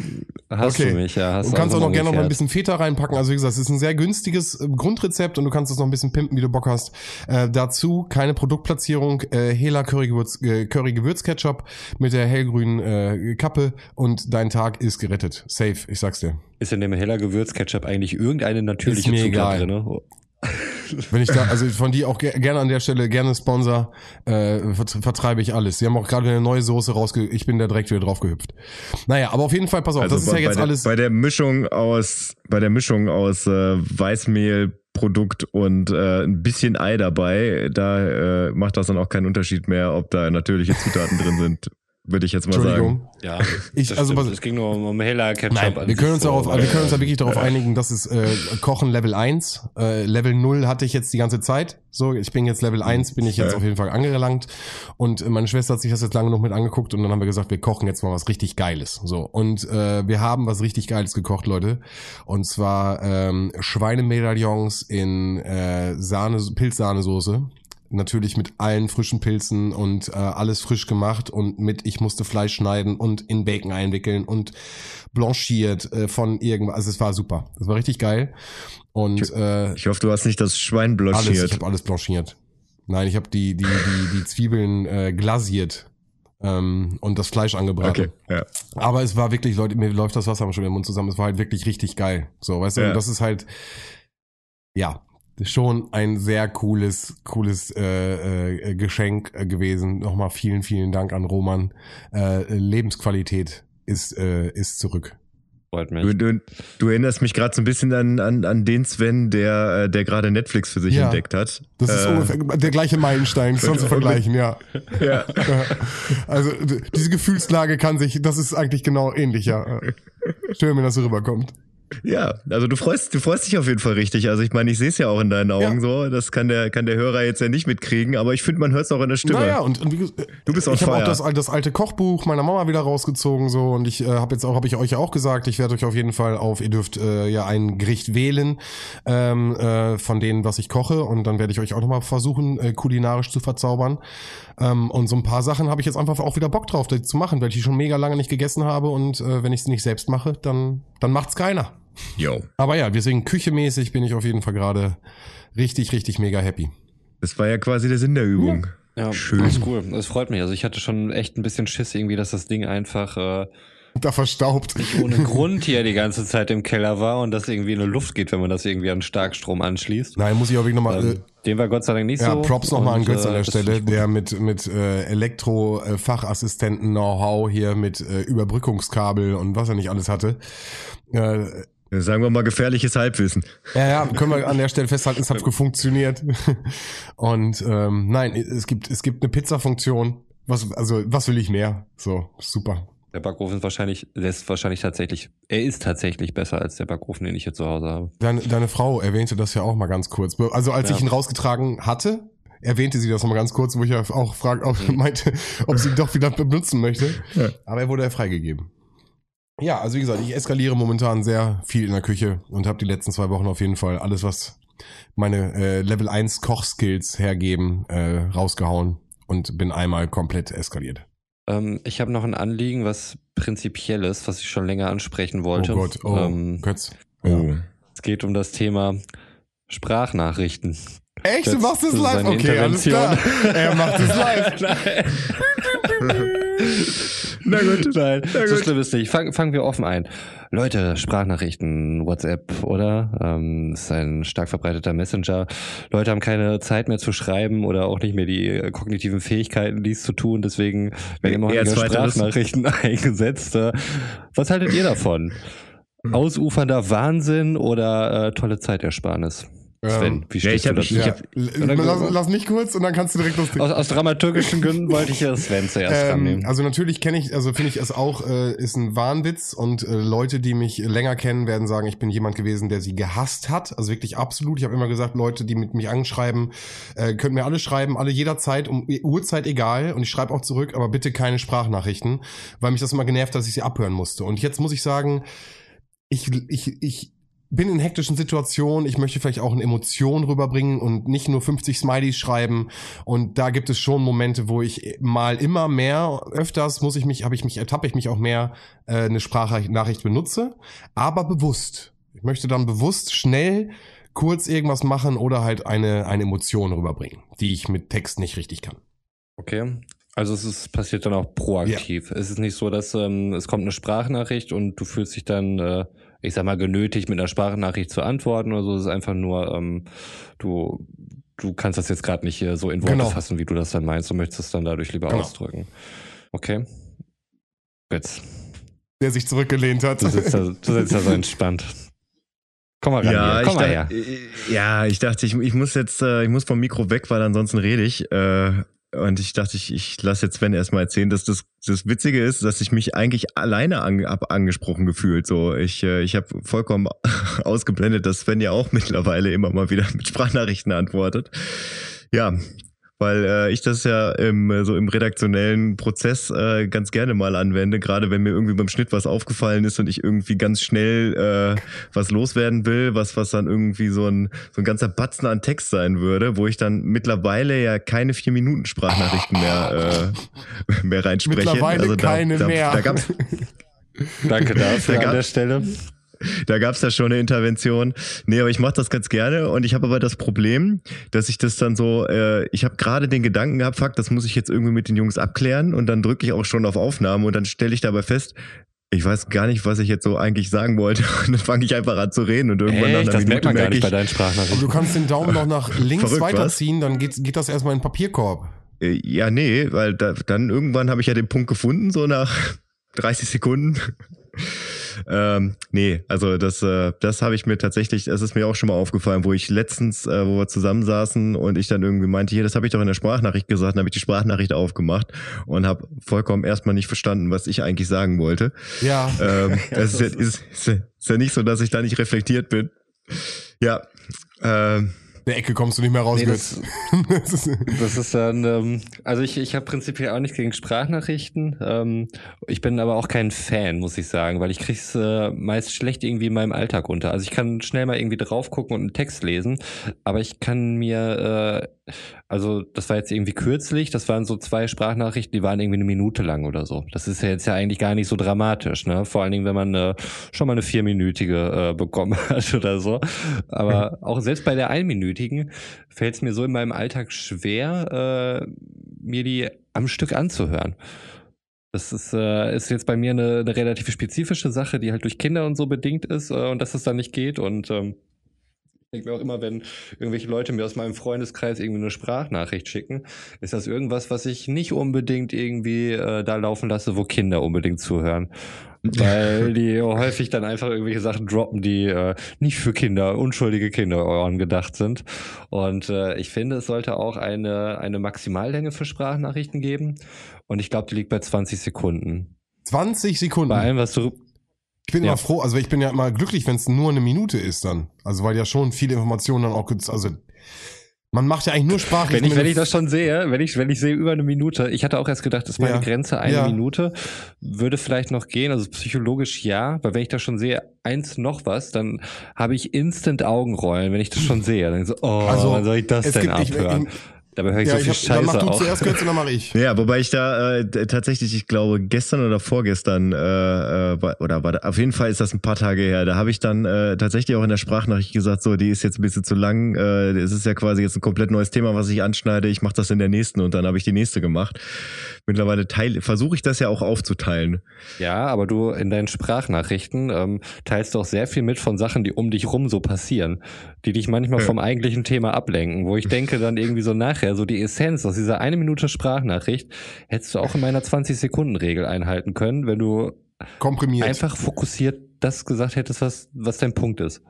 hast Okay. du mich. Ja, hast du kannst auch noch gerne noch mal ein bisschen Feta reinpacken. Also wie gesagt, es ist ein sehr günstiges äh, Grundrezept und du kannst es noch ein bisschen pimpen, wie du Bock hast. Äh, dazu keine Produktplatzierung, äh, Hela Curry, Gewürz, äh, Curry Gewürzketchup mit der hellgrünen äh, Kappe und dein Tag ist gerettet. Safe, ich sag's dir. Ist in dem Heller Gewürzketchup eigentlich irgendeine natürliche Zutat drin? Oh. Wenn ich da, also von die auch ge gerne an der Stelle, gerne Sponsor, äh, vert- vertreibe ich alles. Sie haben auch gerade eine neue Soße rausge... Ich bin da direkt wieder drauf gehüpft. Naja, aber auf jeden Fall, pass auf, das ist ja bei, jetzt der, alles... bei der Mischung aus bei der Mischung aus äh, Weißmehl Produkt und äh, ein bisschen Ei dabei, da äh, macht das dann auch keinen Unterschied mehr, ob da natürliche Zutaten drin sind, würde ich jetzt mal sagen. Entschuldigung. Ja, Ich- das also stimmt. was- es ging nur um, um Heller Ketchup. Nein, wir können uns darauf, aber- wir können uns da wirklich darauf einigen, dass es äh, Kochen Level 1, äh, Level 0 hatte ich jetzt die ganze Zeit. So, ich bin jetzt Level 1, bin ich jetzt Ja. auf jeden Fall angelangt. Und äh, meine Schwester hat sich das jetzt lange noch mit angeguckt und dann haben wir gesagt, wir kochen jetzt mal was richtig Geiles. So, und äh, wir haben was richtig Geiles gekocht, Leute. Und zwar ähm, Schweinemedaillons in äh, Sahne, Pilzsahnesoße. Natürlich mit allen frischen Pilzen und äh, alles frisch gemacht und mit, ich musste Fleisch schneiden und in Bacon einwickeln und blanchiert äh, von irgendwas. Also es war super. Es war richtig geil. Und äh, Ich hoffe, du hast nicht das Schwein alles, ich blanchiert. habe alles blanchiert. Nein, ich habe die, die, die, die Zwiebeln äh, glasiert ähm, und das Fleisch angebraten. Okay, ja. Aber es war wirklich, Leute, mir läuft das Wasser schon im Mund zusammen. Es war halt wirklich richtig geil. So, weißt du, Ja. und das ist halt, ja, schon ein sehr cooles, cooles äh, äh, Geschenk äh, gewesen. Nochmal vielen, vielen Dank an Roman. Äh, Lebensqualität ist, äh, ist zurück. Freut mich. Du, du, du erinnerst mich gerade so ein bisschen an, an, an den Sven, der, äh, der gerade Netflix für sich Ja. entdeckt hat. Das ist Äh, ungefähr der gleiche Meilenstein, sonst zu vergleichen, ja. Ja. Also diese Gefühlslage kann sich, das ist eigentlich genau ähnlich, ja. Schön, wenn das so rüberkommt. Ja, also du freust, du freust dich auf jeden Fall richtig. Also ich meine, ich sehe es ja auch in deinen Augen Ja. so. Das kann der, kann der Hörer jetzt ja nicht mitkriegen, aber ich finde, man hört es auch in der Stimme. Naja, und, und wie, Du bist on ich habe auch das, das alte Kochbuch meiner Mama wieder rausgezogen so und ich äh, habe jetzt auch habe ich euch ja auch gesagt, ich werde euch auf jeden Fall auf ihr dürft äh, ja ein Gericht wählen ähm, äh, von denen, was ich koche und dann werde ich euch auch nochmal versuchen äh, kulinarisch zu verzaubern. Ähm, und so ein paar Sachen habe ich jetzt einfach auch wieder Bock drauf, das zu machen, weil ich die schon mega lange nicht gegessen habe und äh, wenn ich es nicht selbst mache, dann dann macht's keiner. Yo. Aber ja, deswegen küchemäßig bin ich auf jeden Fall gerade richtig richtig mega happy. Das war ja quasi der Sinn der Übung. Ja, Schön. Das ist cool. Das freut mich. Also ich hatte schon echt ein bisschen Schiss irgendwie, dass das Ding einfach äh, Da verstaubt. nicht ohne Grund hier die ganze Zeit im Keller war und das irgendwie in die Luft geht, wenn man das irgendwie an Starkstrom anschließt. Nein, muss ich auch wirklich nochmal äh, Ähm, dem war Gott sei Dank nicht Ja, so. Props nochmal an Götz an äh, der Stelle, der mit, mit äh, Elektro-Fachassistenten-Know-how hier mit äh, Überbrückungskabel und was er nicht alles hatte. Äh, Sagen wir mal gefährliches Halbwissen. ja, ja, können wir an der Stelle festhalten, es hat gefunktioniert. Und ähm, nein, es gibt, es gibt eine Pizza-Funktion. Was, also, was will ich mehr? So, super. Der Backofen ist wahrscheinlich, lässt wahrscheinlich tatsächlich, er ist tatsächlich besser als der Backofen, den ich hier zu Hause habe. Deine, deine Frau erwähnte das ja auch mal ganz kurz. Also als Ja. ich ihn rausgetragen hatte, erwähnte sie das noch mal ganz kurz, wo ich ja auch frag, ob, meinte, ob sie ihn doch wieder benutzen möchte. Ja. Aber er wurde ja freigegeben. Ja, also wie gesagt, ich eskaliere momentan sehr viel in der Küche und habe die letzten zwei Wochen auf jeden Fall alles, was meine äh, Level 1 Kochskills hergeben, äh, rausgehauen und bin einmal komplett eskaliert. Ähm, ich habe noch ein Anliegen, was prinzipiell ist, was ich schon länger ansprechen wollte. Oh Gott, oh, Ähm, Götz. Oh. es geht um das Thema Sprachnachrichten. Echt, du Götz, machst es live? Okay, alles klar. Er macht es live. Na gut, nein, Na so gut. schlimm ist nicht. Fang, fangen wir offen ein. Leute, Sprachnachrichten, WhatsApp, oder? Ähm, ist ein stark verbreiteter Messenger. Leute haben keine Zeit mehr zu schreiben oder auch nicht mehr die äh, kognitiven Fähigkeiten, dies zu tun. Deswegen werden immer häufiger. Sprachnachrichten eingesetzt. Äh, Was haltet ihr davon? Ausufernder Wahnsinn oder äh, tolle Zeitersparnis? Sven, Ähm, wie ja, stehst ich du hab- dazu? ich Ja, hab- lass, lass mich kurz und dann kannst du direkt los. aus, aus dramaturgischen Gründen wollte ich ja Sven zuerst Ähm, rannehmen. also natürlich kenne ich, also finde ich es auch, äh, ist ein Wahnwitz und äh, Leute, die mich länger kennen, werden sagen, ich bin jemand gewesen, der sie gehasst hat. Also wirklich absolut. Ich habe immer gesagt, Leute, die mit mich anschreiben, äh, können mir alle schreiben, alle jederzeit, um Uhrzeit egal. Und ich schreibe auch zurück, aber bitte keine Sprachnachrichten, weil mich das immer genervt, dass ich sie abhören musste. Und jetzt muss ich sagen, ich, ich, ich bin in hektischen Situationen, ich möchte vielleicht auch eine Emotion rüberbringen und nicht nur 50 Smileys schreiben. Und da gibt es schon Momente, wo ich mal immer mehr, öfters muss ich mich, habe ich mich, ertappe ich mich auch mehr, äh, eine Sprachnachricht benutze, aber bewusst. Ich möchte dann bewusst schnell kurz irgendwas machen oder halt eine, eine Emotion rüberbringen, die ich mit Text nicht richtig kann. Okay. Also es ist, passiert dann auch proaktiv. Es ist nicht so, dass ähm, es kommt eine Sprachnachricht und du fühlst dich dann, äh, ich sag mal, genötigt, mit einer Sprachnachricht zu antworten oder so. Es ist einfach nur, ähm, du, du kannst das jetzt gerade nicht äh, so in Worte Genau. fassen, wie du das dann meinst. Du möchtest es dann dadurch lieber Genau. ausdrücken. Okay. Jetzt. Der sich zurückgelehnt hat. Du sitzt da, du sitzt da so entspannt. Komm mal ran Ja, hier. ich Komm mal her. dachte, ja, ich dachte, ich, ich muss jetzt, äh, ich muss vom Mikro weg, weil ansonsten rede ich. Äh, und ich dachte, ich, ich lasse jetzt Sven erstmal erzählen, dass das, das Witzige ist, dass ich mich eigentlich alleine an, ab, angesprochen gefühlt. So, ich, äh, ich habe vollkommen ausgeblendet, dass Sven ja auch mittlerweile immer mal wieder mit Sprachnachrichten antwortet. Ja, weil äh, ich das ja im, äh, so im redaktionellen Prozess äh, ganz gerne mal anwende, gerade wenn mir irgendwie beim Schnitt was aufgefallen ist und ich irgendwie ganz schnell äh, was loswerden will, was was dann irgendwie so ein so ein ganzer Batzen an Text sein würde, wo ich dann mittlerweile ja keine vier Minuten Sprachnachrichten mehr äh, mehr reinspreche. Mittlerweile Also da, keine da, mehr. Da gab's, Danke dafür Da an der Stelle. Da gab's ja schon eine Intervention. Nee, aber ich mache das ganz gerne und ich habe aber das Problem, dass ich das dann so, äh, ich habe gerade den Gedanken gehabt, fuck, das muss ich jetzt irgendwie mit den Jungs abklären und dann drücke ich auch schon auf Aufnahme und dann stelle ich dabei fest, ich weiß gar nicht, was ich jetzt so eigentlich sagen wollte und dann fange ich einfach an zu reden und irgendwann nach Echt? einer Das merkt Minute man gar merke nicht ich, bei deinen Sprachnachrichten. du kannst den Daumen noch nach links Verrückt, weiterziehen, dann geht, geht das erstmal in den Papierkorb. äh, ja, nee, weil da, dann irgendwann habe ich ja den Punkt gefunden, so nach 30 Sekunden. Ähm, nee, also das, äh, das habe ich mir tatsächlich, das ist mir auch schon mal aufgefallen, wo ich letztens, äh, wo wir zusammensaßen und ich dann irgendwie meinte, hier, das habe ich doch in der Sprachnachricht gesagt, dann habe ich die Sprachnachricht aufgemacht und habe vollkommen erstmal nicht verstanden, was ich eigentlich sagen wollte. Ja. Ähm, es ist, ja, ist, ist, ist ja nicht so, dass ich da nicht reflektiert bin. Ja, ähm, Der Ecke kommst du nicht mehr raus, Nee, das- Das ist- dann, ähm, also ich, ich habe prinzipiell auch nichts gegen Sprachnachrichten. Ähm, ich bin aber auch kein Fan, muss ich sagen, weil ich krieg's äh, meist schlecht irgendwie in meinem Alltag unter. Also ich kann schnell mal irgendwie drauf gucken und einen Text lesen, aber ich kann mir, äh, also das war jetzt irgendwie kürzlich, das waren so zwei Sprachnachrichten, die waren irgendwie eine Minute lang oder so. Das ist ja jetzt ja eigentlich gar nicht so dramatisch, ne? Vor allen Dingen, wenn man äh, schon mal eine vierminütige äh, bekommen hat oder so. Aber auch selbst bei der einminütigen fällt es mir so in meinem Alltag schwer, äh, mir die am Stück anzuhören. Das ist, äh, ist jetzt bei mir eine, eine relativ spezifische Sache, die halt durch Kinder und so bedingt ist äh, und dass es dann nicht geht. Und ähm, ich denke mir auch immer, wenn irgendwelche Leute mir aus meinem Freundeskreis irgendwie eine Sprachnachricht schicken, ist das irgendwas, was ich nicht unbedingt irgendwie äh, da laufen lasse, wo Kinder unbedingt zuhören. Weil die häufig dann einfach irgendwelche Sachen droppen, die äh, nicht für Kinder, unschuldige Kinderohren gedacht sind. Und äh, ich finde, es sollte auch eine, eine Maximallänge für Sprachnachrichten geben. Und ich glaube, die liegt bei 20 Sekunden. 20 Sekunden. Bei allem, was du. Ich bin Ja. immer froh, also ich bin ja immer glücklich, wenn es nur eine Minute ist dann. Also weil ja schon viele Informationen dann auch, also man macht ja eigentlich nur Sprachnachrichten. Wenn ich, wenn ich das schon sehe, wenn ich, wenn ich sehe über eine Minute, ich hatte auch erst gedacht, das ist meine Ja. Grenze, eine Ja. Minute, würde vielleicht noch gehen, also psychologisch ja, weil wenn ich das schon sehe, eins noch was, dann habe ich instant Augenrollen, wenn ich das schon sehe. Dann so, oh, Also, wann soll ich das denn gibt- ich- abhören? ich- Dabei höre ich ja, so viel ich hab, dann mach Scheiße du auch. zuerst und dann mache ich. Ja, wobei ich da äh, tatsächlich, ich glaube, gestern oder vorgestern, äh, äh, war- oder war da, auf jeden Fall ist das ein paar Tage her, da habe ich dann äh, tatsächlich auch in der Sprachnachricht gesagt, so, die ist jetzt ein bisschen zu lang, äh, es ist ja quasi jetzt ein komplett neues Thema, was ich anschneide, ich mache das in der nächsten und dann habe ich die nächste gemacht. Mittlerweile teile, versuche ich das ja auch aufzuteilen. Ja, aber du in deinen Sprachnachrichten ähm, teilst du auch sehr viel mit von Sachen, die um dich rum so passieren, die dich manchmal Ja. vom eigentlichen Thema ablenken, wo ich denke dann irgendwie so nachher, so die Essenz aus dieser eine Minute Sprachnachricht hättest du auch in meiner 20-Sekunden-Regel einhalten können, wenn du Komprimiert. einfach fokussiert das gesagt hättest, was, was dein Punkt ist.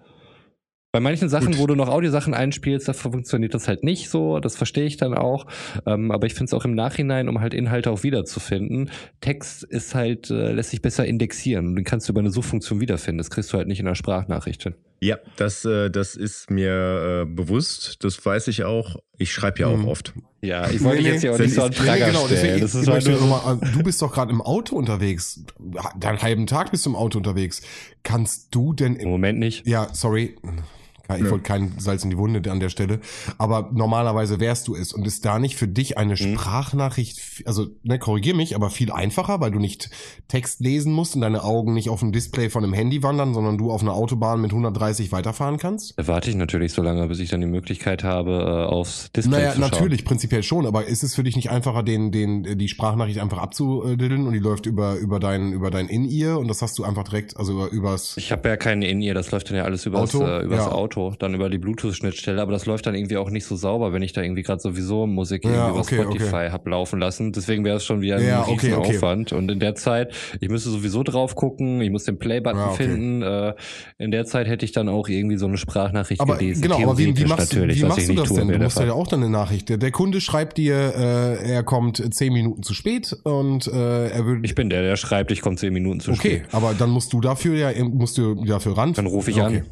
Bei manchen Sachen, Gut. wo du noch Audiosachen einspielst, da funktioniert das halt nicht so. Das verstehe ich dann auch. Ähm, aber ich finde es auch im Nachhinein, um halt Inhalte auch wiederzufinden. Text ist halt, äh, lässt sich besser indexieren und den kannst du über eine Suchfunktion wiederfinden. Das kriegst du halt nicht in einer Sprachnachricht hin. Ja, das, äh, das ist mir äh, bewusst, das weiß ich auch. Ich schreibe ja auch Mhm. oft. Ja, ich wollte Nee, dich jetzt nee. hier auch nicht so an Nee, Prager genau, stellen. deswegen, Das ich ist halt möchte nur, noch mal, du bist doch gerade im Auto unterwegs. Deinen halben Tag bist du im Auto unterwegs. Kannst du denn im Moment nicht. Ja, sorry. Ich Ja. wollte kein Salz in die Wunde an der Stelle. Aber normalerweise wärst du es. Und ist da nicht für dich eine Mhm. Sprachnachricht, also, ne, korrigier mich, aber viel einfacher, weil du nicht Text lesen musst und deine Augen nicht auf dem Display von einem Handy wandern, sondern du auf einer Autobahn mit 130 weiterfahren kannst? Warte ich natürlich so lange, bis ich dann die Möglichkeit habe, äh, aufs Display Naja, zu schauen. natürlich, prinzipiell schon, aber ist es für dich nicht einfacher, den, den, die Sprachnachricht einfach abzudiddeln und die läuft über, über dein, über dein In-Ear und das hast du einfach direkt, also über, übers, Ich habe ja keine In-Ear, das läuft dann ja alles übers, Auto? Äh, übers Ja. Auto, dann über die Bluetooth-Schnittstelle, aber das läuft dann irgendwie auch nicht so sauber, wenn ich da irgendwie gerade sowieso Musik Ja, irgendwie über okay, Spotify okay. hab laufen lassen. Deswegen wäre es schon wieder ein Ja, riesen okay, okay. Aufwand. Und in der Zeit, ich müsste sowieso drauf gucken, ich muss den Play-Button Ja, okay. finden. Äh, in der Zeit hätte ich dann auch irgendwie so eine Sprachnachricht Aber gelesen. genau, aber wie, wie machst, wie machst ich du nicht das denn? Du musst ja auch dann eine Nachricht. Der, der Kunde schreibt dir, äh, er kommt zehn Minuten zu spät und äh, er würde. Ich bin der, der schreibt, ich komme zehn Minuten zu okay, spät. aber dann musst du dafür ja musst du dafür ran. Dann rufe ich okay. an.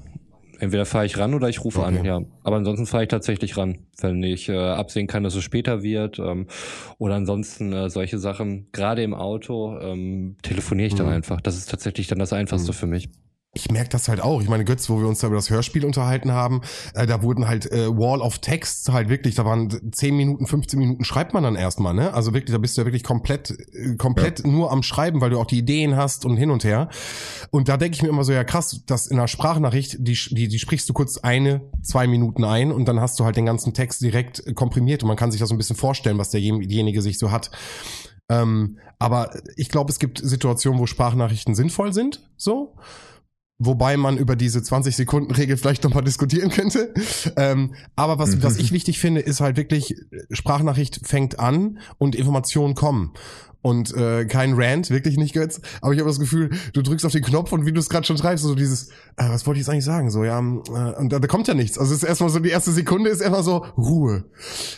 Entweder fahre ich ran oder ich rufe Okay. an, ja. Aber ansonsten fahre ich tatsächlich ran, wenn ich äh, absehen kann, dass es später wird. Ähm, oder ansonsten äh, solche Sachen, gerade im Auto, ähm, telefoniere ich dann Mhm. einfach. Das ist tatsächlich dann das Einfachste Mhm. für mich. Ich merke das halt auch. Ich meine, Götz, wo wir uns da über das Hörspiel unterhalten haben, äh, da wurden halt äh, Wall of Text halt wirklich, da waren 10 Minuten, 15 Minuten schreibt man dann erstmal, ne? Also wirklich, da bist du ja wirklich komplett, äh, komplett nur am Schreiben, weil du auch die Ideen hast und hin und her. Und da denke ich mir immer so, ja krass, dass in einer Sprachnachricht, die, die, die sprichst du kurz eine, zwei Minuten ein und dann hast du halt den ganzen Text direkt äh, komprimiert und man kann sich das so ein bisschen vorstellen, was derjenige sich so hat. Ähm, aber ich glaube, es gibt Situationen, wo Sprachnachrichten sinnvoll sind, so. Wobei man über diese 20-Sekunden-Regel vielleicht nochmal diskutieren könnte. Ähm, aber was, Mhm. was ich wichtig finde, ist halt wirklich, Sprachnachricht fängt an und Informationen kommen. Und äh, kein Rant, wirklich nicht, Götz. Aber ich habe das Gefühl, du drückst auf den Knopf und wie du es gerade schon schreibst, so dieses, äh, was wollte ich jetzt eigentlich sagen? So, ja, äh, und da, da kommt ja nichts. Also es ist erstmal so, die erste Sekunde ist erstmal so, Ruhe.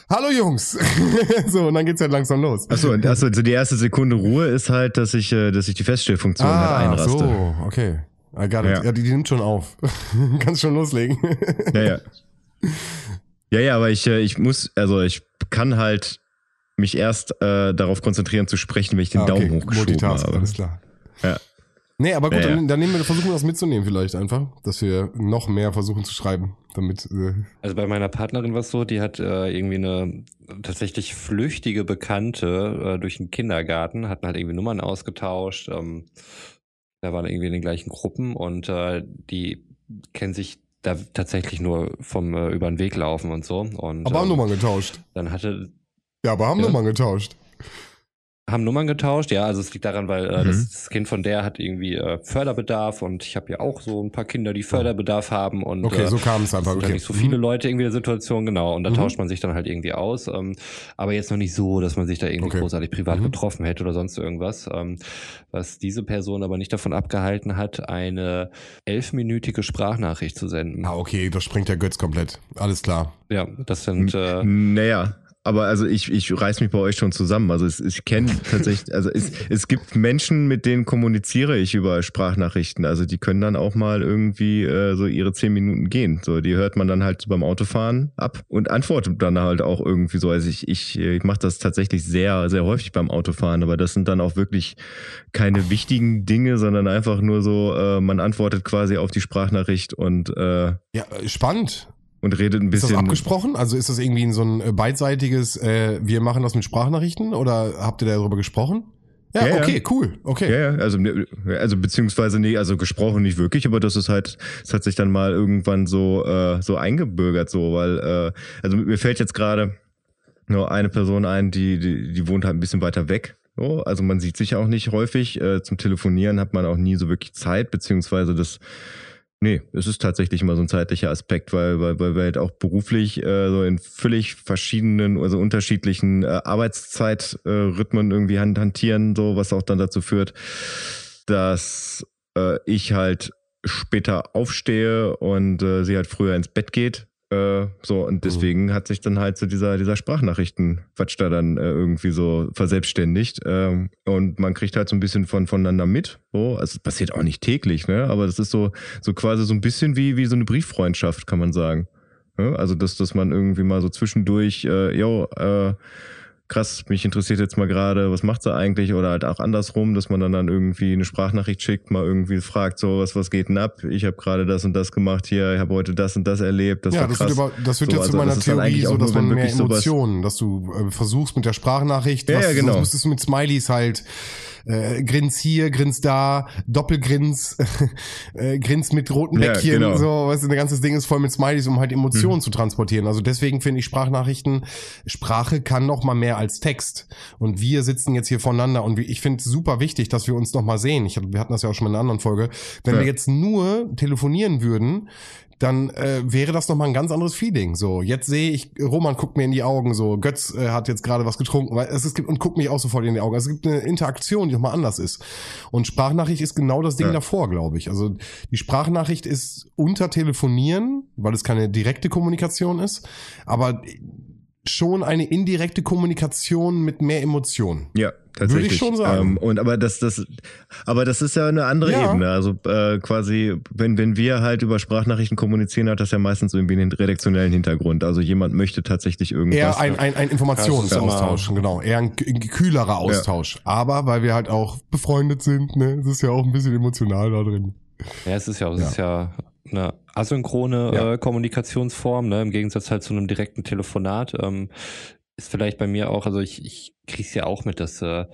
Hallo Jungs. so, und dann geht's halt langsam los. Achso, also die erste Sekunde Ruhe ist halt, dass ich, äh, dass ich die Feststellfunktion halt ah, einraste. so, okay. I got it. Ja. Ja, die, die nimmt schon auf. Kannst schon loslegen. Ja, ja. Ja, ja, aber ich, äh, ich muss, also ich kann halt mich erst äh, darauf konzentrieren zu sprechen, wenn ich den Ah, Daumen okay. hochgeschoben Multitask, habe. alles klar. Ja. Nee, aber gut, Ja, ja. Dann, dann nehmen wir, versuchen wir das mitzunehmen vielleicht einfach, dass wir noch mehr versuchen zu schreiben, damit, äh, Also bei meiner Partnerin war es so, die hat äh, irgendwie eine tatsächlich flüchtige Bekannte äh, durch den Kindergarten, hatten halt irgendwie Nummern ausgetauscht. Ähm, da waren irgendwie in den gleichen Gruppen und äh, die kennen sich da tatsächlich nur vom äh, über den Weg laufen und so. Und, aber haben ähm, Nummern getauscht. Dann hatte Ja, aber haben Ja. Nummern getauscht. Haben Nummern getauscht, ja, also es liegt daran, weil äh, Mhm. das, das Kind von der hat irgendwie äh, Förderbedarf und ich habe ja auch so ein paar Kinder, die Förderbedarf haben und Okay, äh, so kam es einfach. Okay. nicht so viele Mhm. Leute irgendwie in der Situation, genau. Und da Mhm. tauscht man sich dann halt irgendwie aus. Ähm, aber jetzt noch nicht so, dass man sich da irgendwie Okay. großartig privat Mhm. getroffen hätte oder sonst irgendwas. Ähm, was diese Person aber nicht davon abgehalten hat, eine elfminütige Sprachnachricht zu senden. Ah, okay, das springt der Götz komplett. Alles klar. Ja, das sind äh, Naja, aber also ich, ich reiß mich bei euch schon zusammen. Also es, ich kenne tatsächlich, also es, es gibt Menschen, mit denen kommuniziere ich über Sprachnachrichten. Also die können dann auch mal irgendwie äh, so ihre zehn Minuten gehen. So, die hört man dann halt beim Autofahren ab und antwortet dann halt auch irgendwie so. Also ich, ich, ich mache das tatsächlich sehr, sehr häufig beim Autofahren, aber das sind dann auch wirklich keine wichtigen Dinge, sondern einfach nur so, äh, man antwortet quasi auf die Sprachnachricht und, äh, Ja, äh, spannend. Und redet ein Ist das bisschen. abgesprochen? Also ist das irgendwie so ein äh, beidseitiges, äh, wir machen das mit Sprachnachrichten oder habt ihr darüber gesprochen? Ja, Ja, ja. okay, cool. Okay. Ja, ja, also, also beziehungsweise nee, also gesprochen nicht wirklich, aber das ist halt, es hat sich dann mal irgendwann so, äh, so eingebürgert, so, weil, äh, also mir fällt jetzt gerade nur eine Person ein, die, die, die wohnt halt ein bisschen weiter weg. So, also man sieht sich auch nicht häufig. Äh, zum Telefonieren hat man auch nie so wirklich Zeit, beziehungsweise das, nee, es ist tatsächlich immer so ein zeitlicher Aspekt, weil, weil, weil wir halt auch beruflich äh, so in völlig verschiedenen, also unterschiedlichen äh, Arbeitszeitrhythmen irgendwie hand- hantieren, so, was auch dann dazu führt, dass äh, ich halt später aufstehe und äh, sie halt früher ins Bett geht. Äh, so, und deswegen hat sich dann halt so dieser, dieser Sprachnachrichten-Quatsch da dann äh, irgendwie so verselbstständigt. Ähm, und man kriegt halt so ein bisschen von voneinander mit. So, also es passiert auch nicht täglich, ne? Aber das ist so, so quasi so ein bisschen wie, wie so eine Brieffreundschaft, kann man sagen. Ja, also, dass, dass man irgendwie mal so zwischendurch, äh, yo, äh, krass, mich interessiert jetzt mal gerade, was macht sie eigentlich? Oder halt auch andersrum, dass man dann, dann irgendwie eine Sprachnachricht schickt, mal irgendwie fragt, so, was, was geht denn ab? Ich habe gerade das und das gemacht hier, ich habe heute das und das erlebt. Das ja, war das krass. wird, über, das wird So, ja zu also meiner Theorie so, dass nur, man mehr wirklich sowas- Emotionen, dass du äh, versuchst mit der Sprachnachricht, Ja, was, ja, genau. sonst müsstest du mit Smileys halt äh, grins hier, grins da, Doppelgrins, äh, grins mit roten Ja, Bäckchen, genau. so, weißt du, der ganze Ding ist voll mit Smileys, um halt Emotionen Mhm. zu transportieren. Also deswegen finde ich Sprachnachrichten, Sprache kann noch mal mehr als Text. Und wir sitzen jetzt hier voneinander und ich finde es super wichtig, dass wir uns noch mal sehen. Ich, wir hatten das ja auch schon mal in einer anderen Folge. Wenn Ja. wir jetzt nur telefonieren würden, dann äh, wäre das nochmal ein ganz anderes Feeling. So, jetzt sehe ich, Roman guckt mir in die Augen, so, Götz äh, hat jetzt gerade was getrunken, weil es, es gibt, und guckt mich auch sofort in die Augen. Also es gibt eine Interaktion, die nochmal anders ist. Und Sprachnachricht ist genau das Ding Ja. davor, glaube ich. Also die Sprachnachricht ist unter Telefonieren, weil es keine direkte Kommunikation ist, aber schon eine indirekte Kommunikation mit mehr Emotionen. Ja, tatsächlich. Würde ich schon sagen. Ähm, und aber das, das, aber das ist ja eine andere Ja. Ebene. Also äh, quasi, wenn wenn wir halt über Sprachnachrichten kommunizieren, hat das ja meistens irgendwie einen redaktionellen Hintergrund. Also jemand möchte tatsächlich irgendwas. Eher ein, ein, ein Informationsaustausch, Ja, genau. Eher ein, ein kühlerer Austausch. Aber weil wir halt auch befreundet sind, ne, es ist ja auch ein bisschen emotional da drin. Ja, es ist ja, es ist ja eine asynchrone Ja. äh, Kommunikationsform, ne, im Gegensatz halt zu einem direkten Telefonat. Ähm, ist vielleicht bei mir auch, also ich, ich krieg's ja auch mit, dass äh,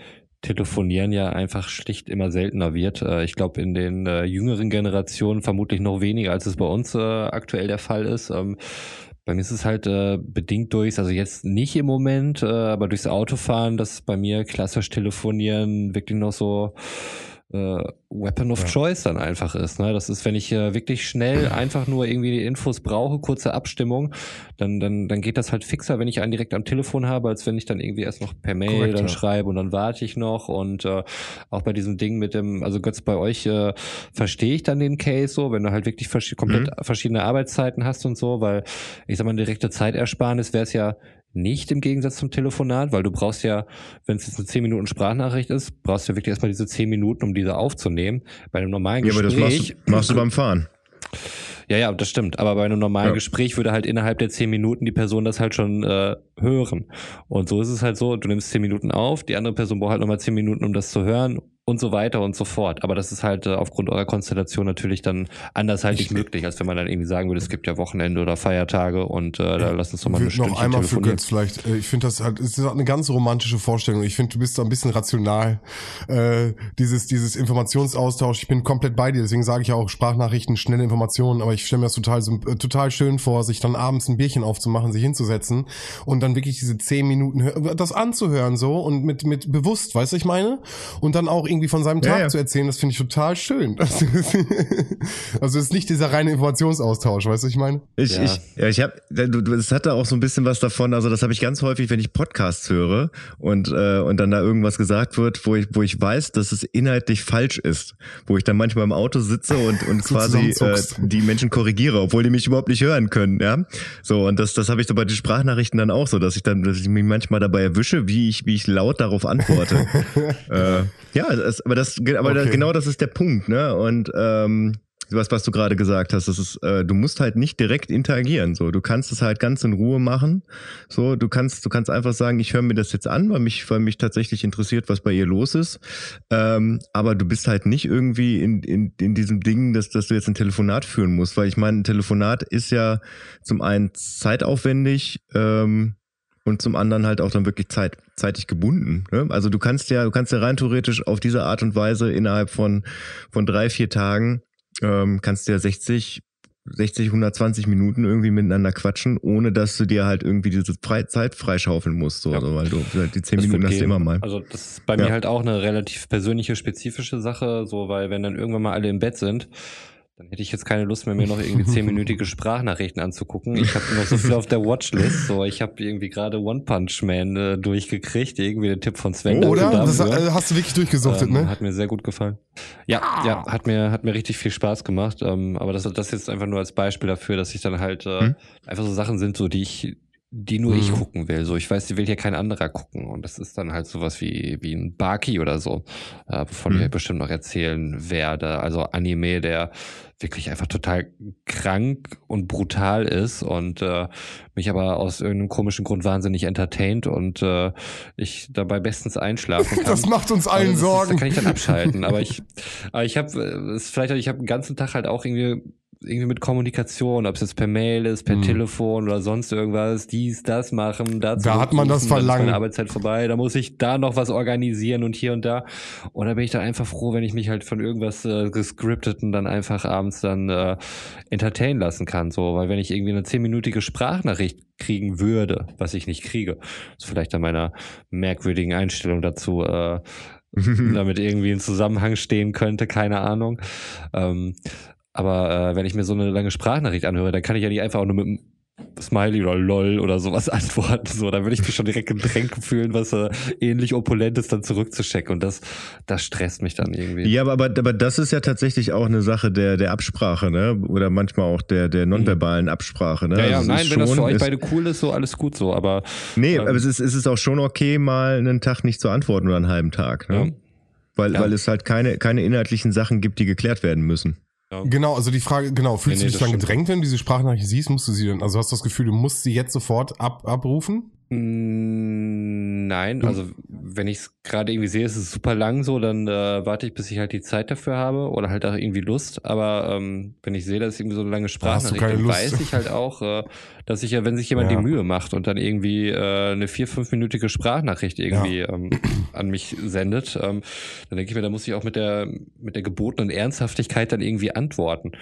Telefonieren ja einfach schlicht immer seltener wird. Äh, ich glaube, in den äh, jüngeren Generationen vermutlich noch weniger, als es bei uns äh, aktuell der Fall ist. Ähm, bei mir ist es halt äh, bedingt durchs, also jetzt nicht im Moment, äh, aber durchs Autofahren, dass bei mir klassisch telefonieren wirklich noch so äh, Weapon of Ja. Choice dann einfach ist. Ne? Das ist, wenn ich äh, wirklich schnell einfach nur irgendwie die Infos brauche, kurze Abstimmung, dann, dann, dann geht das halt fixer, wenn ich einen direkt am Telefon habe, als wenn ich dann irgendwie erst noch per Mail Korrekt, dann ja. schreibe und dann warte ich noch. Und äh, auch bei diesem Ding mit dem, also Götz, bei euch äh, verstehe ich dann den Case so, wenn du halt wirklich vers komplett verschiedene Arbeitszeiten hast und so, weil ich sag mal, direkte Zeitersparnis wäre es ja nicht im Gegensatz zum Telefonat, weil du brauchst ja, wenn es jetzt eine 10 Minuten Sprachnachricht ist, brauchst du ja wirklich erstmal diese 10 Minuten, um diese aufzunehmen. Bei einem normalen Ja, aber das Gespräch. machst du, machst du beim Fahren. Ja, ja, das stimmt. Aber bei einem normalen Ja. Gespräch würde halt innerhalb der zehn Minuten die Person das halt schon äh, hören. Und so ist es halt so, du nimmst zehn Minuten auf, die andere Person braucht halt nochmal zehn Minuten, um das zu hören und so weiter und so fort. Aber das ist halt äh, aufgrund eurer Konstellation natürlich dann anders halt nicht möglich, als wenn man dann irgendwie sagen würde, es gibt ja Wochenende oder Feiertage und äh, da lass uns doch mal eine noch einmal für. Götz vielleicht. Äh, Ich finde das halt, es ist halt eine ganz romantische Vorstellung. Ich finde, du bist da ein bisschen rational. Äh, dieses, dieses Informationsaustausch, ich bin komplett bei dir, deswegen sage ich auch Sprachnachrichten, schnelle Informationen, aber ich stelle mir das total, äh, total schön vor, sich dann abends ein Bierchen aufzumachen, sich hinzusetzen und dann wirklich diese zehn Minuten das anzuhören so und mit, mit bewusst, weißt du, ich meine? Und dann auch irgendwie von seinem Ja, Tag ja. zu erzählen, das finde ich total schön. also es ist nicht dieser reine Informationsaustausch, weißt du, ich meine? Ich, Ja. ich, ja, ich habe, du, du, es hatte auch so ein bisschen was davon. Also das habe ich ganz häufig, wenn ich Podcasts höre und äh, und dann da irgendwas gesagt wird, wo ich, wo ich weiß, dass es inhaltlich falsch ist, wo ich dann manchmal im Auto sitze und und So quasi äh, die Menschen korrigiere, obwohl die mich überhaupt nicht hören können. Ja, so und das, das habe ich so bei den Sprachnachrichten dann auch so, dass ich dann, dass ich mich manchmal dabei erwische, wie ich, wie ich laut darauf antworte. äh, ja, das, aber das, aber das, Okay. genau das ist der Punkt, ne? Und ähm, was, was du gerade gesagt hast, das ist, äh, du musst halt nicht direkt interagieren. So, du kannst es halt ganz in Ruhe machen. So, du kannst, du kannst einfach sagen, ich höre mir das jetzt an, weil mich, weil mich tatsächlich interessiert, was bei ihr los ist. Ähm, aber du bist halt nicht irgendwie in, in, in diesem Ding, dass, dass du jetzt ein Telefonat führen musst, weil ich meine, ein Telefonat ist ja zum einen zeitaufwendig. Ähm, und zum anderen halt auch dann wirklich zeit, zeitig gebunden. Ne? Also du kannst ja, du kannst ja rein theoretisch auf diese Art und Weise innerhalb von, von drei, vier Tagen ähm, kannst du ja 60, 60, 120 Minuten irgendwie miteinander quatschen, ohne dass du dir halt irgendwie diese Frei Zeit freischaufeln musst, so, Ja. also, weil du die zehn Das Minuten hast du immer mal. Also das ist bei Ja. mir halt auch eine relativ persönliche, spezifische Sache, so weil wenn dann irgendwann mal alle im Bett sind, dann hätte ich jetzt keine Lust mehr, mir noch irgendwie zehnminütige Sprachnachrichten anzugucken. Ich habe noch so viel auf der Watchlist. So, ich habe irgendwie gerade One Punch Man äh, durchgekriegt, irgendwie den Tipp von Sven. Oder? danke Das äh, hast du wirklich durchgesuchtet, Ähm, ne? Hat mir sehr gut gefallen. Ja, ja, hat mir, hat mir richtig viel Spaß gemacht. Ähm, aber das, das jetzt einfach nur als Beispiel dafür, dass ich dann halt äh, Hm? einfach so Sachen sind, so die ich, die nur ich Mhm. gucken will. So, ich weiß, die will hier kein anderer gucken. Und das ist dann halt sowas wie, wie ein Baki oder so, äh, wovon Mhm. ich bestimmt noch erzählen werde. Also Anime, der wirklich einfach total krank und brutal ist und äh, mich aber aus irgendeinem komischen Grund wahnsinnig entertaint und äh, ich dabei bestens einschlafen kann. Das macht uns allen ist, Sorgen. Da kann ich dann abschalten. Aber ich, aber ich habe, es ist vielleicht, ich habe den ganzen Tag halt auch irgendwie irgendwie mit Kommunikation, ob es jetzt per Mail ist, per Hm. Telefon oder sonst irgendwas, dies, das machen, dazu. Da hat man das Verlangen. Meine Arbeitszeit vorbei, da muss ich da noch was organisieren und hier und da. Und da bin ich dann einfach froh, wenn ich mich halt von irgendwas äh, gescripteten dann einfach abends dann äh, entertain lassen kann, so, weil wenn ich irgendwie eine zehnminütige Sprachnachricht kriegen würde, was ich nicht kriege, ist vielleicht an meiner merkwürdigen Einstellung dazu äh, damit irgendwie in Zusammenhang stehen könnte, keine Ahnung. Ähm, aber äh, wenn ich mir so eine lange Sprachnachricht anhöre, dann kann ich ja nicht einfach auch nur mit einem Smiley oder LOL oder sowas antworten. So, da würde ich mich schon direkt gedrängt fühlen, was äh, ähnlich opulent ist, dann zurückzuchecken. Und das, das stresst mich dann irgendwie. Ja, aber, aber, aber das ist ja tatsächlich auch eine Sache der, der Absprache, ne? Oder manchmal auch der, der nonverbalen Absprache, ne? ja, ja, Also nein, wenn das für euch beide cool ist, so alles gut so, aber Nee, Ähm, aber es ist, es ist auch schon okay, mal einen Tag nicht zu antworten oder einen halben Tag, ne? Ja. Weil, Ja. weil es halt keine, keine inhaltlichen Sachen gibt, die geklärt werden müssen. Genau, also die Frage, genau, fühlst Nee, du dich dann stimmt. gedrängt, wenn du diese Sprachnachricht siehst, musst du sie dann, also hast du das Gefühl, du musst sie jetzt sofort ab, abrufen? Mm, Nein, also wenn ich es gerade irgendwie sehe, ist es super lang so, dann äh, warte ich, bis ich halt die Zeit dafür habe oder halt auch irgendwie Lust. Aber ähm, wenn ich sehe, dass es irgendwie so eine lange Sprachnachricht, keine dann Lust. weiß ich halt auch, äh, dass ich ja, wenn sich jemand Ja. die Mühe macht und dann irgendwie äh, eine vier, fünfminütige Sprachnachricht irgendwie ähm, an mich sendet, ähm, dann denke ich mir, da muss ich auch mit der mit der gebotenen Ernsthaftigkeit dann irgendwie antworten.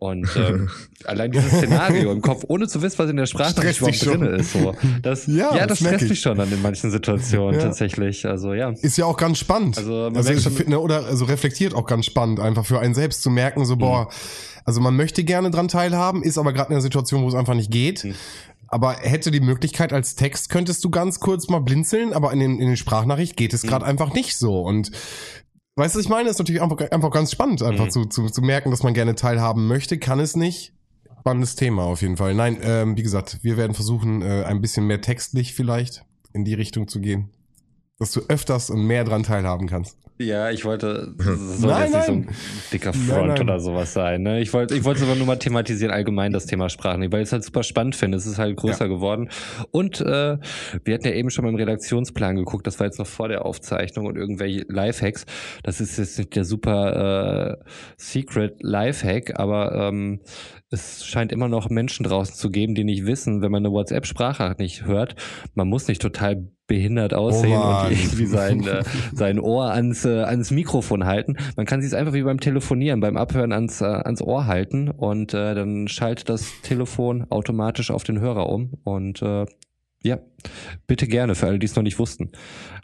Und ähm, allein dieses Szenario im Kopf, ohne zu wissen, was in der Sprachnachricht überhaupt drin ist, so. Das, Ja, ja, das das, stresst ich. mich schon dann in manchen Situationen Ja. tatsächlich. Also ja. Ist ja auch ganz spannend. Also, man also schon- finde- oder also reflektiert auch ganz spannend, einfach für einen selbst zu merken, so boah, also man möchte gerne dran teilhaben, ist aber gerade in einer Situation, wo es einfach nicht geht. Mhm. Aber hätte die Möglichkeit als Text, könntest du ganz kurz mal blinzeln, aber in den, in den Sprachnachricht geht es gerade einfach nicht so. Und weißt du, was ich meine? Ist natürlich einfach, einfach ganz spannend, einfach Mhm. zu, zu, zu merken, dass man gerne teilhaben möchte, kann es nicht. Spannendes Thema auf jeden Fall. Nein, ähm, wie gesagt, wir werden versuchen, äh, ein bisschen mehr textlich vielleicht in die Richtung zu gehen. Dass du öfters und mehr dran teilhaben kannst. Ja, ich wollte, das soll Nein, jetzt nicht so nein. ein dicker Nein, Front nein. oder sowas sein. Ne? Ich wollte ich wollte es aber nur mal thematisieren, allgemein das Thema Sprachen, weil ich es halt super spannend finde. Es ist halt größer geworden. Und äh, wir hatten ja eben schon mal im Redaktionsplan geguckt, das war jetzt noch vor der Aufzeichnung und irgendwelche Lifehacks. Das ist jetzt nicht der super äh, Secret Lifehack, aber ähm, es scheint immer noch Menschen draußen zu geben, die nicht wissen, wenn man eine WhatsApp-Sprache nicht hört, man muss nicht total behindert aussehen Oh und irgendwie sein, äh, sein Ohr ans, äh, ans Mikrofon halten. Man kann sich es einfach wie beim Telefonieren, beim Abhören ans, äh, ans Ohr halten und äh, dann schaltet das Telefon automatisch auf den Hörer um und äh, ja, bitte gerne für alle, die es noch nicht wussten.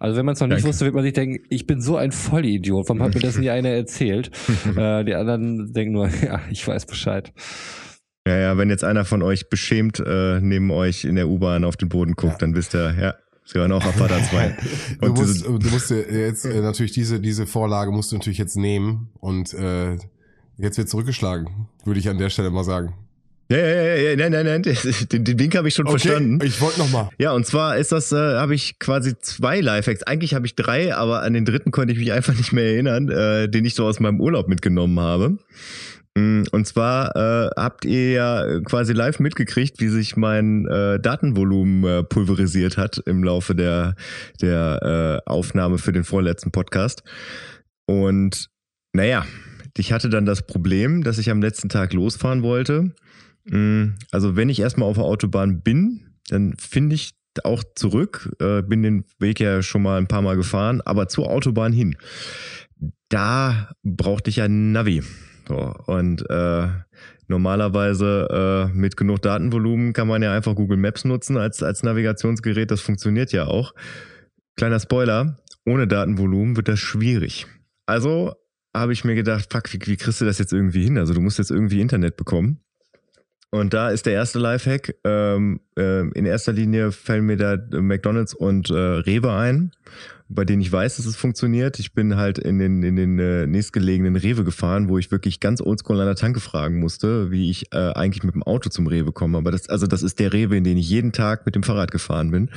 Also wenn man es noch nicht Danke. wusste, wird man sich denken, ich bin so ein Vollidiot, warum hat mir das nie einer erzählt? äh, die anderen denken nur, ja, ich weiß Bescheid. Ja, ja, wenn jetzt einer von euch beschämt äh, neben euch in der U-Bahn auf den Boden guckt, Ja. dann wisst ihr, ja, sie hören auch Abfahrt 2. Du Und musst, du musst dir jetzt äh, natürlich diese, diese Vorlage musst du natürlich jetzt nehmen und äh, jetzt wird zurückgeschlagen, würde ich an der Stelle mal sagen. Ja, ja, ja, ja, nein, nein, nein, den, den Wink habe ich schon verstanden. ich wollte noch mal. Ja, und zwar ist das, äh, habe ich quasi zwei Lifehacks. Eigentlich habe ich drei, aber an den dritten konnte ich mich einfach nicht mehr erinnern, äh, den ich so aus meinem Urlaub mitgenommen habe. Mm, Und zwar äh, habt ihr ja quasi live mitgekriegt, wie sich mein äh, Datenvolumen äh, pulverisiert hat im Laufe der, der äh, Aufnahme für den vorletzten Podcast. Und naja, ich hatte dann das Problem, dass ich am letzten Tag losfahren wollte. Mm, Also wenn ich erstmal auf der Autobahn bin, dann finde ich auch zurück, äh, bin den Weg ja schon mal ein paar Mal gefahren, aber zur Autobahn hin. Da brauchte ich ein Navi. So, und äh, normalerweise äh, mit genug Datenvolumen kann man ja einfach Google Maps nutzen als, als Navigationsgerät. Das funktioniert ja auch. Kleiner Spoiler, ohne Datenvolumen wird das schwierig. Also habe ich mir gedacht, fuck, wie, wie kriegst du das jetzt irgendwie hin? Also du musst jetzt irgendwie Internet bekommen. Und da ist der erste Lifehack. Ähm, ähm, in erster Linie fallen mir da McDonalds und äh, Rewe ein, bei denen ich weiß, dass es funktioniert. Ich bin halt in den, in den äh, nächstgelegenen Rewe gefahren, wo ich wirklich ganz oldschool an der Tanke fragen musste, wie ich äh, eigentlich mit dem Auto zum Rewe komme. Aber das, also das ist der Rewe, in den ich jeden Tag mit dem Fahrrad gefahren bin.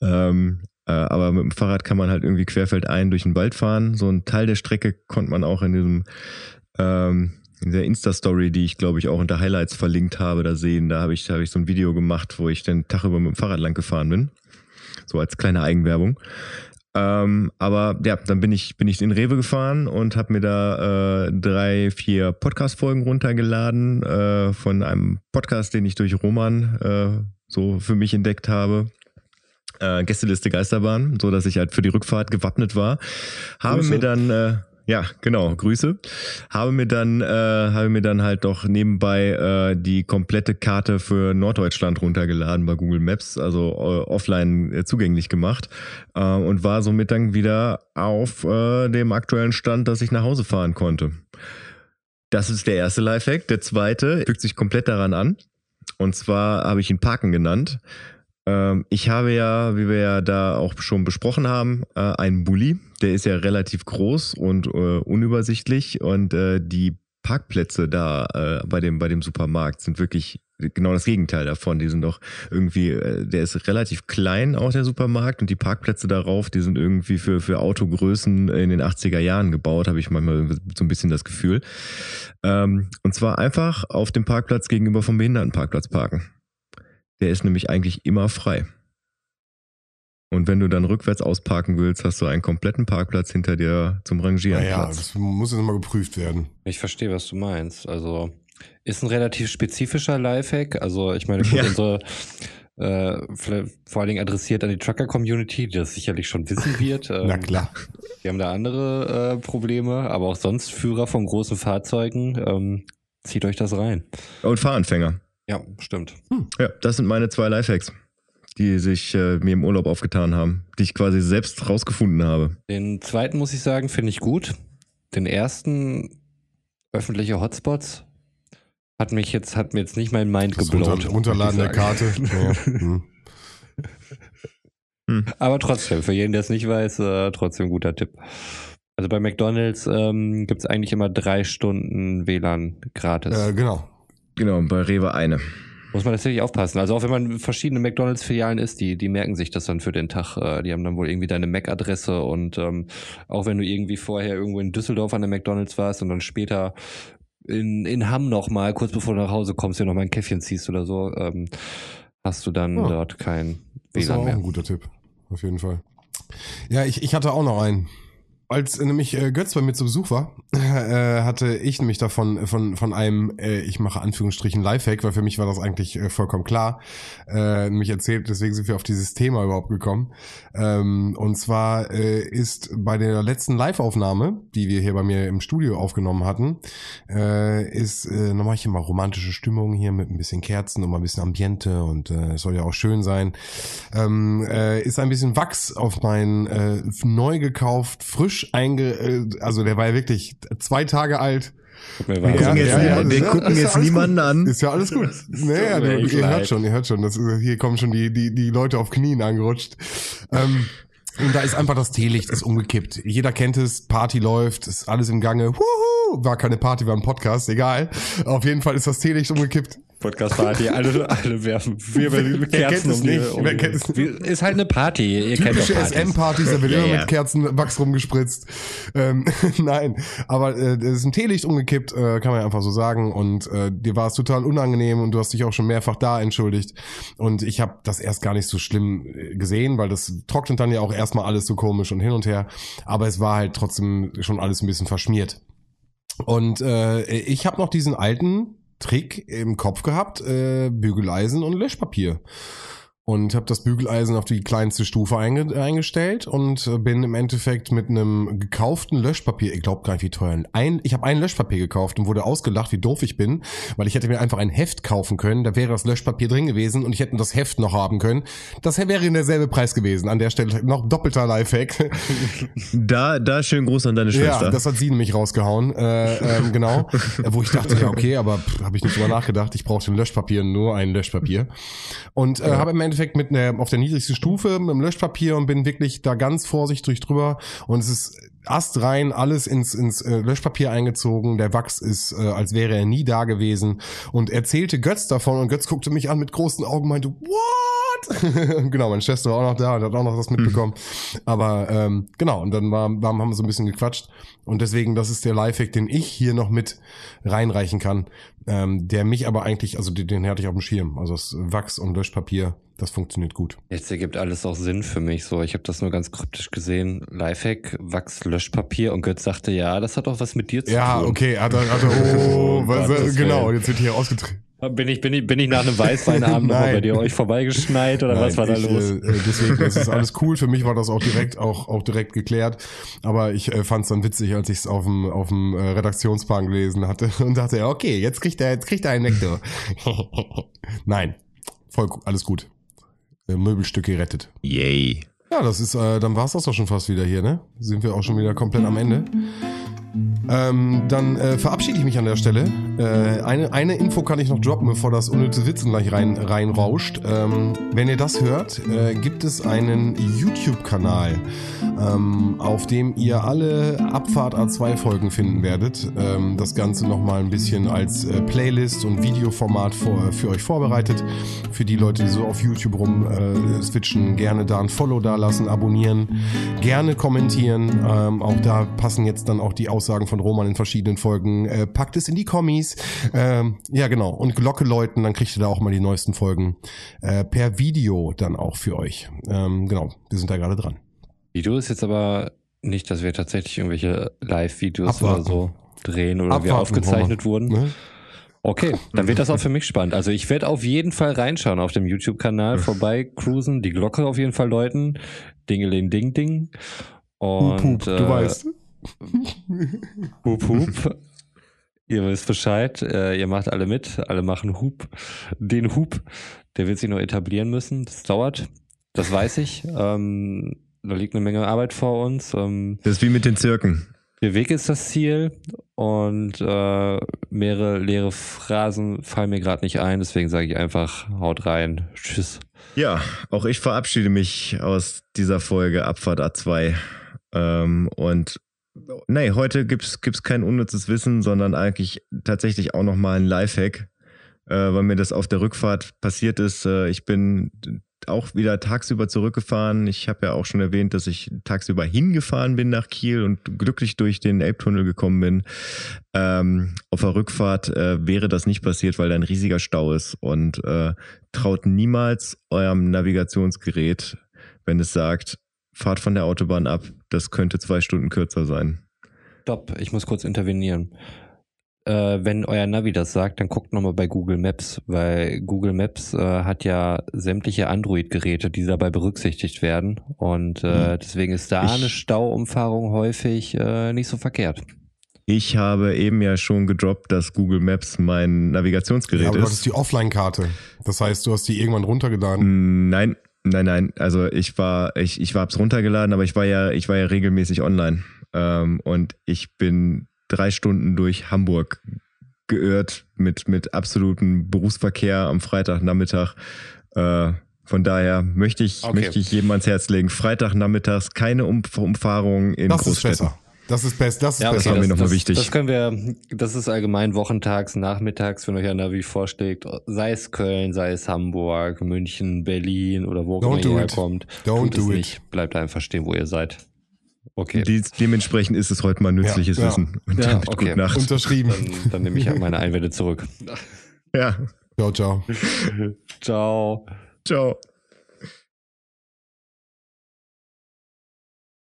Ähm, äh, aber mit dem Fahrrad kann man halt irgendwie querfeldein durch den Wald fahren. So ein Teil der Strecke konnte man auch in diesem ähm, in der Insta-Story, die ich glaube ich auch unter Highlights verlinkt habe, da sehen. Da habe ich, da habe ich so ein Video gemacht, wo ich den Tag über mit dem Fahrrad lang gefahren bin. So als kleine Eigenwerbung. Ähm, aber ja, dann bin ich, bin ich in Rewe gefahren und habe mir da äh, drei, vier Podcast-Folgen runtergeladen äh, von einem Podcast, den ich durch Roman äh, so für mich entdeckt habe. Äh, Gästeliste Geisterbahn, so dass ich halt für die Rückfahrt gewappnet war. Habe Grüße. mir dann äh, ja, genau, Grüße. Habe mir dann, äh, habe mir dann halt doch nebenbei äh, die komplette Karte für Norddeutschland runtergeladen bei Google Maps, also äh, offline äh, zugänglich gemacht äh, und war somit dann wieder auf äh, dem aktuellen Stand, dass ich nach Hause fahren konnte. Das ist der erste Lifehack. Der zweite fügt sich komplett daran an. Und zwar habe ich ihn Parken genannt. Ähm, ich habe ja, wie wir ja da auch schon besprochen haben, äh, einen Bulli. Der ist ja relativ groß und äh, unübersichtlich und äh, die Parkplätze da bei dem bei dem Supermarkt sind wirklich genau das Gegenteil davon. Die sind doch irgendwie, der ist relativ klein auch der Supermarkt und die Parkplätze darauf, die sind irgendwie für für Autogrößen in den 80er Jahren gebaut, habe ich manchmal so ein bisschen das Gefühl. Ähm, und zwar einfach auf dem Parkplatz gegenüber vom Behindertenparkplatz parken. Der ist nämlich eigentlich immer frei. Und wenn du dann rückwärts ausparken willst, hast du einen kompletten Parkplatz hinter dir zum Rangieren. Naja, Platz. das muss jetzt mal geprüft werden. Ich verstehe, was du meinst. Also ist ein relativ spezifischer Lifehack. Also ich meine, Ja. unsere äh, vor allen Dingen adressiert an die Trucker-Community, die das sicherlich schon wissen wird. Ähm, Na klar. Wir haben da andere äh, Probleme, aber auch sonst Führer von großen Fahrzeugen. Ähm, Zieht euch das rein. Und Fahranfänger. Ja, stimmt. Ja, das sind meine zwei Lifehacks, die sich äh, mir im Urlaub aufgetan haben, die ich quasi selbst rausgefunden habe. Den zweiten muss ich sagen, finde ich gut. Den ersten öffentliche Hotspots hat mich jetzt, hat mir jetzt nicht mein Mind Das geblowt. Runter, Runterladen der Karte. Ja. Hm. Aber trotzdem, für jeden, der es nicht weiß, äh, trotzdem guter Tipp. Also bei McDonalds ähm, gibt es eigentlich immer drei Stunden WLAN gratis. Äh, genau. Genau, bei Rewe eine. Muss man tatsächlich aufpassen. Also auch wenn man in verschiedene McDonalds-Filialen ist, die, die merken sich das dann für den Tag. Äh, Die haben dann wohl irgendwie deine MAC-Adresse und ähm, auch wenn du irgendwie vorher irgendwo in Düsseldorf an der McDonalds warst und dann später in, in Hamm nochmal, kurz bevor du nach Hause kommst, dir nochmal ein Käffchen ziehst oder so, ähm, hast du dann Ja. dort kein Das war WLAN auch mehr. ein guter Tipp. Auf jeden Fall. Ja, ich, ich hatte auch noch einen. Als äh, nämlich äh, Götz bei mir zu Besuch war, äh, hatte ich nämlich davon von von einem, äh, ich mache Anführungsstrichen Lifehack, weil für mich war das eigentlich äh, vollkommen klar, äh, nämlich erzählt, deswegen sind wir auf dieses Thema überhaupt gekommen. Ähm, und zwar äh, ist bei der letzten Live-Aufnahme, die wir hier bei mir im Studio aufgenommen hatten, äh, ist, äh, nochmal hier mal romantische Stimmung hier mit ein bisschen Kerzen und mal ein bisschen Ambiente und äh, es soll ja auch schön sein. Ähm, äh, ist ein bisschen Wachs auf mein äh, neu gekauft, frisch einge... Äh, also der war ja wirklich zwei Tage alt. Wir gucken jetzt, ja, ja, wir gucken jetzt niemanden gut. an. Ist ja alles gut. Naja, du, echt ihr hört schon, ihr hört schon. Das, ist- hier kommen schon die, die, die Leute auf Knien angerutscht. Ähm, und da ist einfach das Teelicht ist umgekippt. Jeder kennt es, Party läuft, ist alles im Gange. Wuhu! War keine Party, war ein Podcast, egal. Auf jeden Fall ist das Teelicht umgekippt. Podcast-Party, alle, alle werfen Wirbel, Wer kennt Kerzen es um die, nicht? um die, Wie- Ist halt eine Party. Ihr kennt Typische. SM-Partys, da wird immer mit Kerzenwachs rumgespritzt. Ähm, nein, aber äh, es ist ein Teelicht umgekippt, äh, kann man ja einfach so sagen. Und äh, dir war es total unangenehm und du hast dich auch schon mehrfach da entschuldigt. Und ich habe das erst gar nicht so schlimm äh, gesehen, weil das trocknet dann ja auch erstmal alles so komisch und hin und her. Aber es war halt trotzdem schon alles ein bisschen verschmiert. Und äh, ich habe noch diesen alten Trick im Kopf gehabt, äh, Bügeleisen und Löschpapier. Und habe das Bügeleisen auf die kleinste Stufe einge eingestellt und äh, bin im Endeffekt mit einem gekauften Löschpapier, ich glaube gar nicht wie teuer, ein, ich habe ein Löschpapier gekauft und wurde ausgelacht, wie doof ich bin, weil ich hätte mir einfach ein Heft kaufen können, da wäre das Löschpapier drin gewesen und ich hätte das Heft noch haben können. Das wäre in derselbe Preis gewesen. An der Stelle noch doppelter Lifehack. Da, da schönen Gruß an deine Schwester. Ja, das hat sie nämlich rausgehauen, äh, ähm, genau. Wo ich dachte, ja okay, aber habe ich nicht drüber nachgedacht. Ich brauche dem Löschpapier nur ein Löschpapier. Und äh, habe im Endeffekt mit einer, auf der niedrigsten Stufe mit dem Löschpapier und bin wirklich da ganz vorsichtig drüber. Und es ist astrein alles ins, ins äh, Löschpapier eingezogen. Der Wachs ist, äh, als wäre er nie da gewesen. Und erzählte Götz davon und Götz guckte mich an mit großen Augen und meinte, what? genau, meine Schwester war auch noch da und hat auch noch das mitbekommen. Aber ähm, genau, und dann war, war, haben wir so ein bisschen gequatscht. Und deswegen, das ist der Lifehack, den ich hier noch mit reinreichen kann. Ähm, der mich aber eigentlich, also den, den hatte ich auf dem Schirm. Also das Wachs und Löschpapier, das funktioniert gut. Jetzt ergibt alles auch Sinn für mich so. Ich habe das nur ganz kryptisch gesehen. Lifehack, Wachs, Löschpapier und Götz sagte, ja, das hat auch was mit dir zu Ja, tun. okay, hat er, hat er, oh, Um was, genau, jetzt wird hier ausgetreten. Bin ich, bin ich, bin ich nach einem Weißweinabend nochmal Nein. bei dir euch vorbeigeschneit oder was war da ich, los? Äh, deswegen, das ist alles cool. Für mich war das auch direkt, auch, auch direkt geklärt. Aber ich äh, fand es dann witzig, als ich es auf dem, auf dem äh, Redaktionsplan gelesen hatte und dachte, ja, okay, jetzt kriegt er, jetzt kriegt er einen Nektar. Nein, voll, alles gut. Äh, Möbelstück gerettet. Yay. Ja, das ist, äh, dann war's das doch schon fast wieder hier, ne? Sind wir auch schon wieder komplett am Ende. Ähm, dann äh, verabschiede ich mich an der Stelle. Äh, eine, eine Info kann ich noch droppen, bevor das unnütze Witzen gleich rein, reinrauscht. Ähm, wenn ihr das hört, äh, gibt es einen YouTube-Kanal, ähm, auf dem ihr alle Abfahrt A2-Folgen finden werdet. Ähm, das Ganze nochmal ein bisschen als äh, Playlist und Videoformat vor, für euch vorbereitet. Für die Leute, die so auf YouTube rum äh, switchen, gerne da ein Follow da lassen, abonnieren, gerne kommentieren. Ähm, auch da passen jetzt dann auch die Aussagen von Roman in verschiedenen Folgen. Äh, packt es in die Kommis. Ähm, ja, genau. Und Glocke läuten, dann kriegt ihr da auch mal die neuesten Folgen äh, per Video dann auch für euch. Ähm, genau, wir sind da gerade dran. Video ist jetzt aber nicht, dass wir tatsächlich irgendwelche Live-Videos oder so drehen oder wir Abwarten, aufgezeichnet wurden. Ne? Okay, dann wird das auch für mich spannend. Also ich werde auf jeden Fall reinschauen auf dem YouTube-Kanal, vorbei cruisen, die Glocke auf jeden Fall läuten, Dingeling Ding Ding. Und hup, du äh, weißt. Hup, hup. Ihr wisst Bescheid, äh, ihr macht alle mit, alle machen Hub. Den Hub, der wird sich noch etablieren müssen. Das dauert, das weiß ich. Ähm, da liegt eine Menge Arbeit vor uns. Ähm, Das ist wie mit den Zirken. der Weg ist das Ziel und äh, mehrere leere Phrasen fallen mir gerade nicht ein, deswegen sage ich einfach, haut rein. Tschüss. Ja, auch ich verabschiede mich aus dieser Folge Abfahrt A2. Ähm, und nee, heute gibt's gibt's kein unnützes Wissen, sondern eigentlich tatsächlich auch nochmal ein Lifehack, äh, weil mir das auf der Rückfahrt passiert ist. Äh, ich bin auch wieder tagsüber zurückgefahren. Ich habe ja auch schon erwähnt, dass ich tagsüber hingefahren bin nach Kiel und glücklich durch den Elbtunnel gekommen bin. Ähm, auf der Rückfahrt äh, wäre das nicht passiert, weil da ein riesiger Stau ist. Und äh, traut niemals eurem Navigationsgerät, wenn es sagt, fahrt von der Autobahn ab. Das könnte zwei Stunden kürzer sein. Stopp, ich muss kurz intervenieren. Äh, wenn euer Navi das sagt, dann guckt nochmal bei Google Maps, weil Google Maps äh, hat ja sämtliche Android-Geräte, die dabei berücksichtigt werden. Und äh, deswegen ist da Ich- eine Stauumfahrung häufig äh, nicht so verkehrt. Ich habe eben ja schon gedroppt, dass Google Maps mein Navigationsgerät Ja, aber du hattest ist. die Offline-Karte. Das heißt, du hast die irgendwann runtergeladen. Mm, Nein, nein, nein. Also ich war, ich, ich war hab's runtergeladen, aber ich war ja, ich war ja regelmäßig online. Ähm, und ich bin drei Stunden durch Hamburg geirrt mit, mit absolutem Berufsverkehr am Freitagnachmittag. Äh, von daher möchte ich, Okay. möchte ich jedem ans Herz legen. Freitagnachmittags keine um Umfahrung in Das ist Großstädten. besser. Das ist besser. Das ist Ja, das besser. noch mal das, wichtig. Das können wir, das ist allgemein wochentags, nachmittags, wenn euch ein Navi vorschlägt, sei es Köln, sei es Hamburg, München, Berlin oder wo auch Don't immer ihr herkommt. Don't Tut es do it. nicht. Bleibt einfach stehen, wo ihr seid. Okay. Dies, dementsprechend ist es heute mal nützliches Ja, ja. Wissen. Und Ja, damit okay. gute Nacht. Unterschrieben. Dann, dann nehme ich meine Einwände zurück. Ja. Ciao, ciao. Ciao. Ciao.